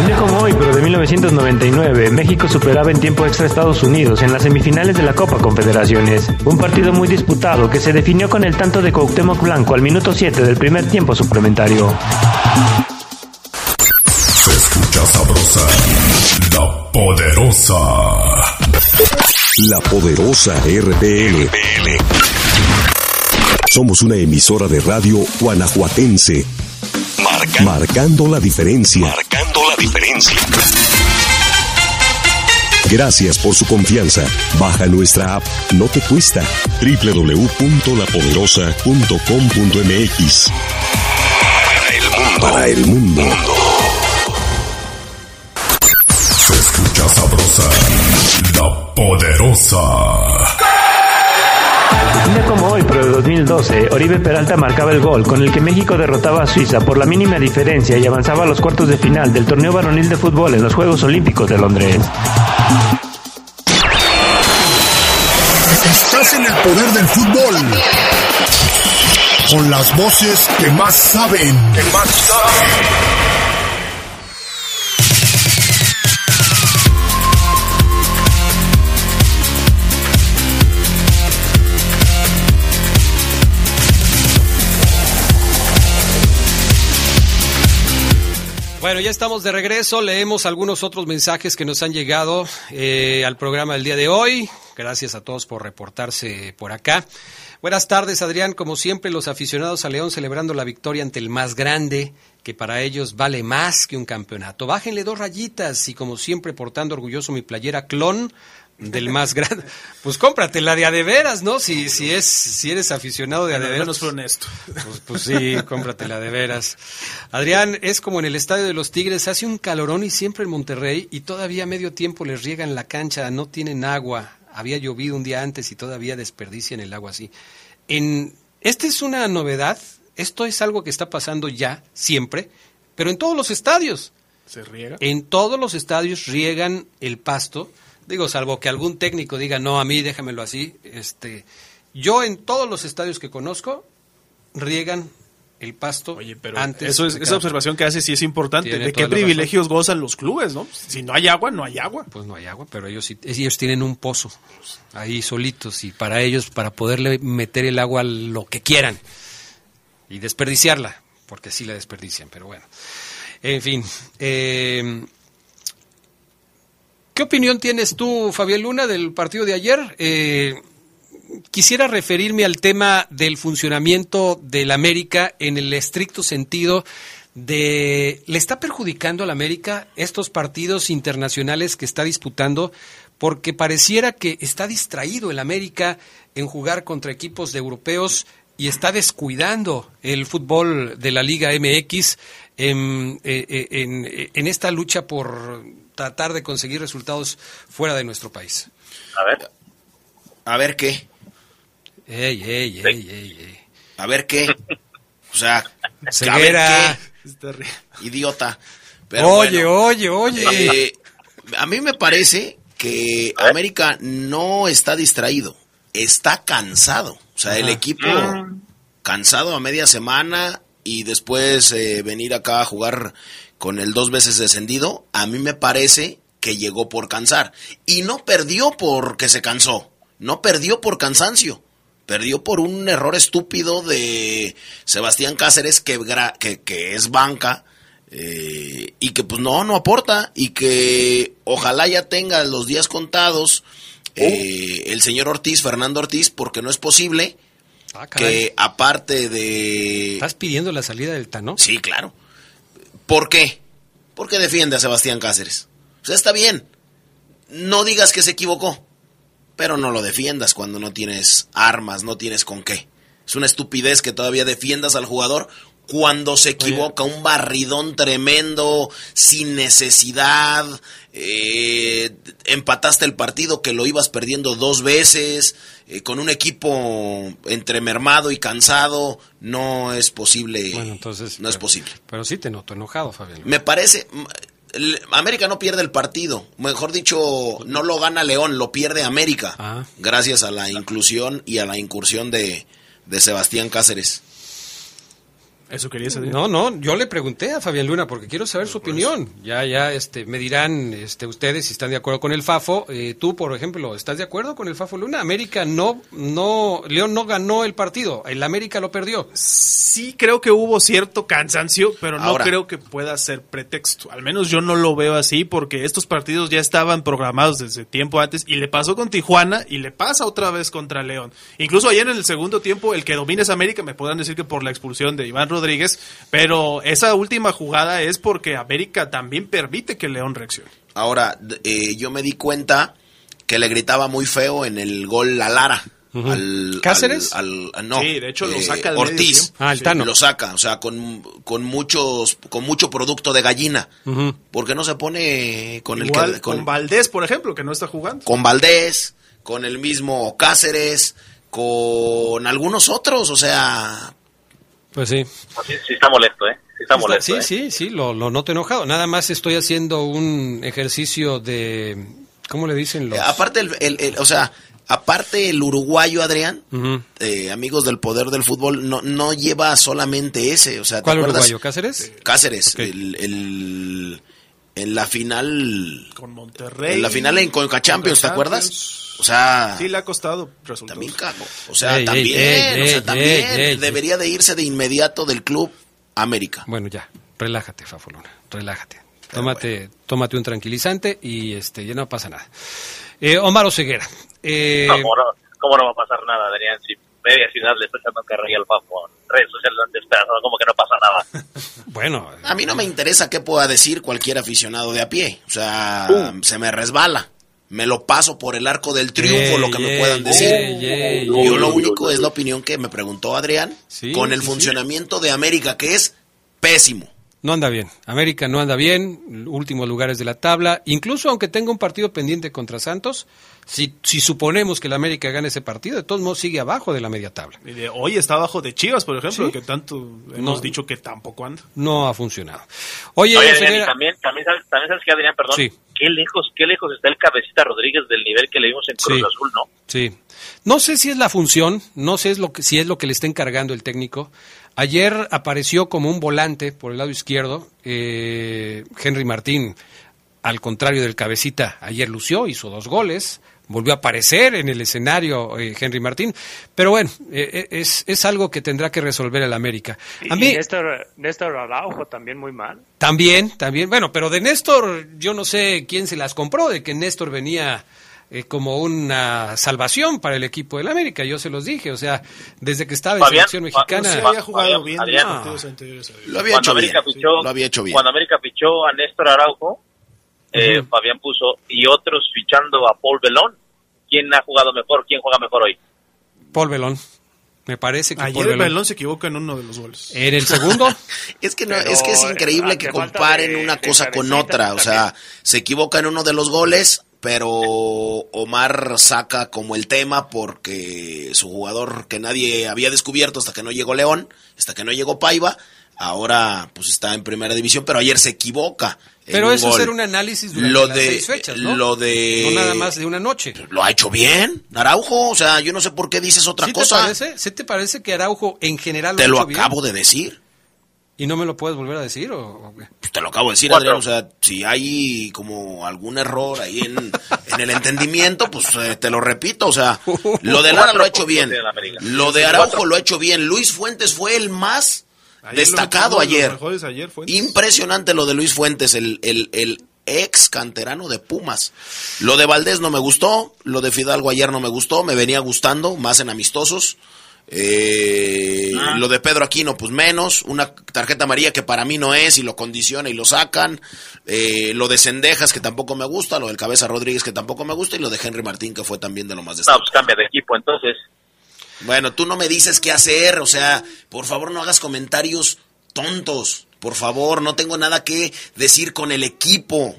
Un como hoy, pero de 1999, México superaba en tiempo extra a Estados Unidos en las semifinales de la Copa Confederaciones. Un partido muy disputado que se definió con el tanto de Cuauhtémoc Blanco al minuto 7 del primer tiempo suplementario. Poderosa. La poderosa RPL. Somos una emisora de radio guanajuatense. marcando la diferencia. Marcando la diferencia. Gracias por su confianza. Baja nuestra app, no te cuesta. www.lapoderosa.com.mx. Para el mundo. Se sabrosa, la poderosa. Un día como hoy, pero de 2012, Oribe Peralta marcaba el gol con el que México derrotaba a Suiza por la mínima diferencia y avanzaba a los cuartos de final del torneo varonil de fútbol en los Juegos Olímpicos de Londres. Estás en el poder del fútbol. Con las voces que más saben. Que más saben. Bueno, ya estamos de regreso. Leemos algunos otros mensajes que nos han llegado eh, al programa del día de hoy. Gracias a todos por reportarse por acá. Buenas tardes, Adrián. Como siempre, los aficionados a León celebrando la victoria ante el más grande, que para ellos vale más que un campeonato. Bájenle dos rayitas y como siempre portando orgulloso mi playera clon del más grande. Pues cómprate la de a de veras, ¿no? Si, si, es, si eres aficionado de a de veras. menos fue honesto. Pues, pues sí, cómpratela de veras. Adrián, es como en el estadio de los Tigres, hace un calorón y siempre en Monterrey y todavía a medio tiempo les riegan la cancha, no tienen agua. Había llovido un día antes y todavía desperdician el agua así. En, esta es una novedad, esto es algo que está pasando ya, siempre, pero en todos los estadios. Se riega. En todos los estadios riegan el pasto. Digo, salvo que algún técnico diga, no, a mí déjamelo así. Este, yo en todos los estadios que conozco riegan el pasto Pero antes. eso es, esa observación que hace sí es importante. Tiene ¿De qué privilegios gozan los clubes, no? Si no hay agua, no hay agua. Pues no hay agua, pero ellos sí, ellos tienen un pozo ahí solitos y para ellos, para poderle meter el agua lo que quieran y desperdiciarla, porque sí la desperdician, pero bueno. En fin, eh, ¿qué opinión tienes tú, Fabián Luna, del partido de ayer? Eh, quisiera referirme al tema del funcionamiento del América en el estricto sentido de le está perjudicando al América estos partidos internacionales que está disputando porque pareciera que está distraído el América en jugar contra equipos de europeos y está descuidando el fútbol de la Liga MX eh, eh, en esta lucha por tratar de conseguir resultados fuera de nuestro país. A ver. A ver qué. Ey, ey, ey, ey, ey. A ver qué. O sea, Ceguera. a ver qué. Idiota. Pero oye, bueno, oye, oye. eh, a mí me parece que América no está distraído, está cansado. O sea, el equipo Mm. cansado a media semana y después eh, venir acá a jugar con el dos veces descendido, a mí me parece que llegó por cansar. Y no perdió porque se cansó, no perdió por cansancio. Perdió por un error estúpido de Sebastián Cáceres, que, que, que es banca, eh, y que pues no, no aporta, y que ojalá ya tenga los días contados eh, el señor Ortiz, Fernando Ortiz, porque no es posible Ah, que aparte de... ¿Estás pidiendo la salida del Tano? Sí, claro. ¿Por qué? Porque defiende a Sebastián Cáceres. O sea, está bien. No digas que se equivocó, pero no lo defiendas cuando no tienes armas, no tienes con qué. Es una estupidez que todavía defiendas al jugador cuando se equivoca, un barridón tremendo, sin necesidad, eh, empataste el partido que lo ibas perdiendo dos veces, eh, con un equipo entre mermado y cansado, no es posible. Bueno, entonces. no es posible. Pero sí te noto enojado, Fabián. Me parece. América no pierde el partido. Mejor dicho, no lo gana León, lo pierde América. Ah. Gracias a la inclusión y a la incursión de, de Sebastián Cáceres. Eso quería decir. No, no, yo le pregunté a Fabián Luna porque quiero saber su opinión. Ya, ya, este, me dirán, este, ustedes si están de acuerdo con el Fafo. Eh, tú, por ejemplo, ¿estás de acuerdo con el Fafo Luna? América no, no, León no ganó el partido, el América lo perdió. Sí creo que hubo cierto cansancio, pero no Ahora. creo que pueda ser pretexto. Al menos yo no lo veo así porque estos partidos ya estaban programados desde tiempo antes y le pasó con Tijuana y le pasa otra vez contra León. Incluso ayer en el segundo tiempo el que domina es América, me podrán decir que por la expulsión de Iván Rodríguez, pero esa última jugada es porque América también permite que León reaccione. Ahora, eh, yo me di cuenta que le gritaba muy feo en el gol a Lara. Al, ¿Cáceres? al- al- no, Sí, de hecho lo eh, saca Ortiz. Ah, el Sí, Tano. Lo saca, o sea, con, con muchos, con mucho producto de gallina. Ujú. ¿Por qué no se pone con Igual el que, con, con, Valdés, por ejemplo, que no está jugando. con Valdés, con el mismo Cáceres, con algunos otros? O sea, Pues sí. Sí, sí está molesto, ¿eh? Sí está molesto, sí, ¿eh? sí, sí, lo, lo noto enojado. Nada más estoy haciendo un ejercicio de, ¿cómo le dicen los? eh, aparte, el, el- el- o sea, aparte el uruguayo Adrián, eh, amigos del poder del fútbol, no, no lleva solamente ese. O sea, ¿te ¿Cuál acuerdas? uruguayo? ¿Cáceres? Cáceres, Ok. el, el- en la final, Con Monterrey. en la final en Conca Champions, ¿te acuerdas? O sea, Sí, le ha costado resultados. también cago. O sea, Ey, también, ey, o sea, ey, también ey, ey. debería de irse de inmediato del club América. Bueno, ya, relájate, Fafoluna, relájate. Tómate, tómate un tranquilizante y este, ya no pasa nada. Eh, Omar Oseguera. Eh, ¿Cómo no, ¿Cómo no va a pasar nada, Adrián? Si media ciudad le está echando carrilla al Fafo, redes sociales lo han despedazado, como que no pasa nada. bueno, A mí no me interesa qué pueda decir cualquier aficionado de a pie. O sea, Uh. se me resbala. Me lo paso por el arco del triunfo, lo que me puedan decir. Yo lo único es la opinión que me preguntó Adrián Sí, con el sí, sí. funcionamiento de América, que es pésimo. no anda bien. América no anda bien, últimos lugares de la tabla. Incluso aunque tenga un partido pendiente contra Santos, si, si suponemos que el América gane ese partido, de todos modos sigue abajo de la media tabla. Y de hoy está abajo de Chivas, por ejemplo, Sí. que tanto hemos No. dicho que tampoco anda. No ha funcionado. Oye, Oye, Adrián, también, también, sabes, también sabes que, Adrián, perdón, Sí. qué lejos, qué lejos está el cabecita Rodríguez del nivel que le vimos en Cruz Sí. Azul, ¿no? Sí. No sé si es la función, no sé es lo que, si es lo que le está encargando el técnico. Ayer apareció como un volante por el lado izquierdo, eh, Henry Martín, al contrario del cabecita, ayer lució, hizo dos goles, volvió a aparecer en el escenario eh, Henry Martín, pero bueno, eh, eh, es, es algo que tendrá que resolver el América. A Y mí Néstor, Néstor Araujo también muy mal. también, también, bueno, pero de Néstor yo no sé quién se las compró, de que Néstor venía eh, como una salvación para el equipo del América. Yo se los dije, o sea, desde que estaba en Fabián, selección Fa- mexicana. sí, había jugado bien Adrián. los partidos anteriores. Lo había cuando hecho bien. Fichó, Lo había hecho bien. Cuando América fichó a Néstor Araujo, eh. Fabián puso, y otros fichando a Paul Belón. ¿Quién ha jugado mejor? ¿Quién juega mejor hoy? Paul Belón. Me parece que Ayer Paul Belón. Belón se equivoca en uno de los goles. En el segundo, Es que no, Pero, es que es increíble que comparen de- una de cosa con otra. O sea, se equivoca en uno de los goles, pero Omar saca como el tema porque su jugador que nadie había descubierto hasta que no llegó León, hasta que no llegó Paiva, ahora pues está en primera división, pero ayer se equivoca. Pero eso es hacer un análisis durante Lo las de- seis fechas, ¿no? lo de- No nada más de una noche. Lo ha hecho bien, Araujo. O sea, yo no sé por qué dices otra ¿Sí cosa. te parece? ¿Sí te parece que Araujo en general lo Te ha lo hecho bien? acabo de decir. ¿Y no me lo puedes volver a decir? O, o qué? Pues te lo acabo de decir. Adrián. O sea, si hay como algún error ahí en, en el entendimiento, pues eh, te lo repito. O sea, lo de Lara lo ha hecho bien. Lo de Araujo lo ha hecho bien. Luis Fuentes fue el más Ayer destacado lo ayer. los Impresionante lo de Luis Fuentes, el, el, el ex canterano de Pumas. Lo de Valdés no me gustó, lo de Fidalgo ayer no me gustó, me venía gustando, más en amistosos. Eh, Lo de Pedro Aquino, pues menos. Una tarjeta amarilla que para mí no es y lo condiciona y lo sacan. Eh, lo de Cendejas, que tampoco me gusta. Lo del Cabeza Rodríguez, que tampoco me gusta. Y lo de Henry Martín, que fue también de lo más No, destacado. pues cambia de equipo entonces. Bueno, tú no me dices qué hacer, o sea, por favor no hagas comentarios tontos, por favor, no tengo nada que decir con el equipo.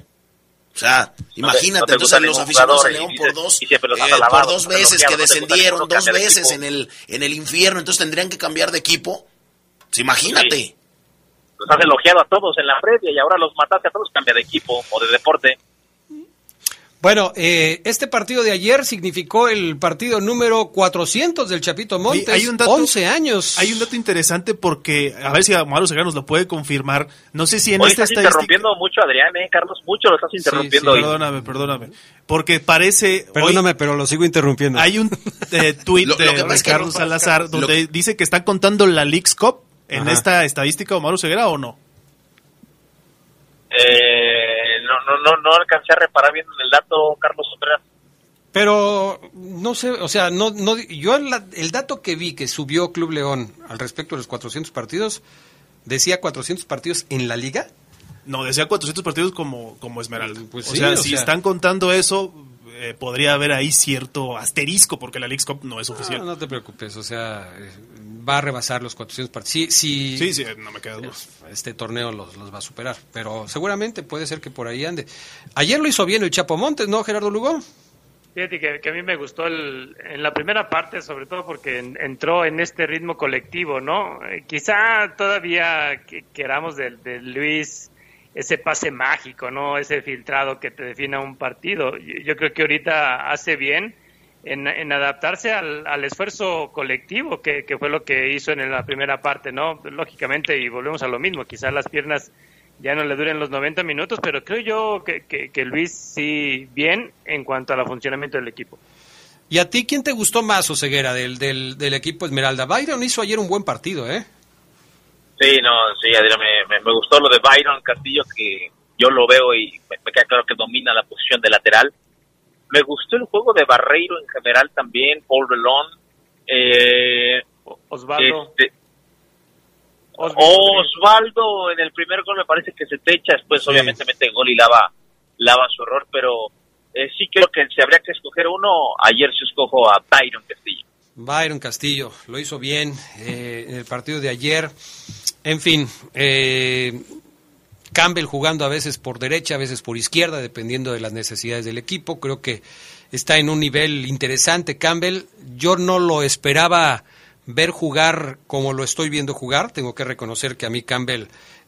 O sea, imagínate, te entonces los aficionados de jugador León por dos, eh, por dos veces que no descendieron, dos veces en el, en el infierno, entonces tendrían que cambiar de equipo. Pues imagínate. Los has elogiado a todos en la previa y ahora los mataste a todos, cambia de equipo o de deporte. Bueno, eh, este partido de ayer significó el partido número 400 del Chapito Montes. Hay un dato- 11 años. Hay un dato interesante porque, a ver si Amaro Segarra nos lo puede confirmar. No sé si en Hoy esta estás estadística. interrumpiendo mucho, Adrián, ¿eh, Carlos? Mucho lo estás interrumpiendo hoy. Perdóname, perdóname. Porque parece. hoy Perdóname, pero lo sigo interrumpiendo. hay un eh, tuit de lo que pasa es que- Ricardo Salazar donde dice que están contando la Leagues Cup en Ajá. esta estadística, Omar Ceguera, o no? Eh, no, no, no, no alcancé a reparar bien en el dato, Carlos Contreras. Pero no sé, o sea, no, no, yo la- el dato que vi que subió Club León al respecto de los 400 partidos, decía 400 partidos en la liga. No, decía 400 partidos como, como Esmeralda. Pues o sí, sea, o si sea- están contando eso, eh, podría haber ahí cierto asterisco porque la Leagues Cup no es oficial. No, no te preocupes, o sea, eh, va a rebasar los 400 partidos. Sí, sí, Sí, sí, no me queda duda. este torneo los, los va a superar, pero seguramente puede ser que por ahí ande. Ayer lo hizo bien el Chapo Montes, ¿no, Gerardo Lugo? Fíjate que, que a mí me gustó el- en la primera parte, sobre todo porque en- entró en este ritmo colectivo, ¿no? Eh, quizá todavía que- queramos de, de Luis ese pase mágico, ¿no? Ese filtrado que te defina un partido. Yo, creo que ahorita hace bien en, adaptarse al, al esfuerzo colectivo, que, fue lo que hizo en la primera parte, ¿no? Lógicamente, y volvemos a lo mismo, quizás las piernas ya no le duren los 90 minutos, pero creo yo que Luis sí bien en cuanto al funcionamiento del equipo. ¿Y a ti quién te gustó más, Oseguera, del, del, del equipo Esmeralda? Byron hizo ayer un buen partido, ¿eh? Sí, no, sí, Adrián, me, me, me gustó lo de Byron Castillo, que yo lo veo y me, me queda claro que domina la posición de lateral. Me gustó el juego de Barreiro en general también, Paul Relón. Eh, Osvaldo. este, Osvaldo. Osvaldo en el primer gol me parece que se te echa, después obviamente mete gol y lava, lava su error, pero eh, sí creo que si habría que escoger uno, ayer se escojo a Byron Castillo. Byron Castillo lo hizo bien eh, en el partido de ayer. En fin, eh, Campbell jugando a veces por derecha, a veces por izquierda, dependiendo de las necesidades del equipo. Creo que está en un nivel interesante Campbell. Yo no lo esperaba ver jugar como lo estoy viendo jugar. Tengo que reconocer que a mí Campbell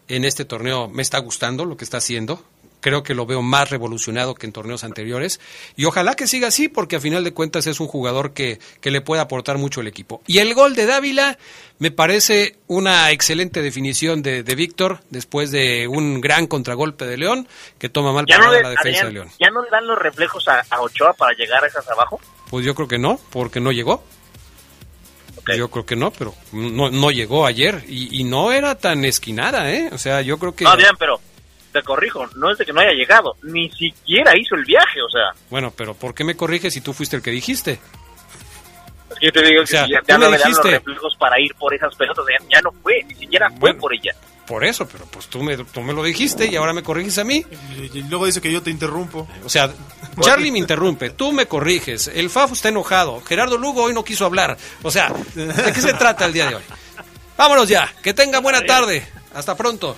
en este torneo me está gustando lo que está haciendo. Creo que lo veo más revolucionado que en torneos anteriores. Y ojalá que siga así, porque a final de cuentas es un jugador que, que le puede aportar mucho al equipo. Y el gol de Dávila me parece una excelente definición de, de Víctor después de un gran contragolpe de León que toma mal ¿Ya no, parada le, la defensa Adrián, de León. ¿Ya no le dan los reflejos a, a Ochoa para llegar a esas abajo? Pues yo creo que no, porque no llegó. Yo creo que no, pero no, no llegó ayer y, y no era tan esquinada, ¿eh? O sea, yo creo que... No, Adrián, pero te corrijo, no es de que no haya llegado, ni siquiera hizo el viaje, o sea, Bueno, pero ¿por qué me corriges si tú fuiste el que dijiste? es que yo te digo O sea, que si ya, ya me no le dan los reflejos para ir por esas pelotas, ya, ya no fue, ni siquiera fue por ella. Por eso, pero pues tú me, tú me lo dijiste y ahora me corriges a mí. Y luego dice que yo te interrumpo. O sea, Charlie me interrumpe, tú me corriges, el Fafo está enojado, Gerardo Lugo hoy no quiso hablar. O sea, ¿de qué se trata el día de hoy? Vámonos ya, que tenga buena tarde. Hasta pronto.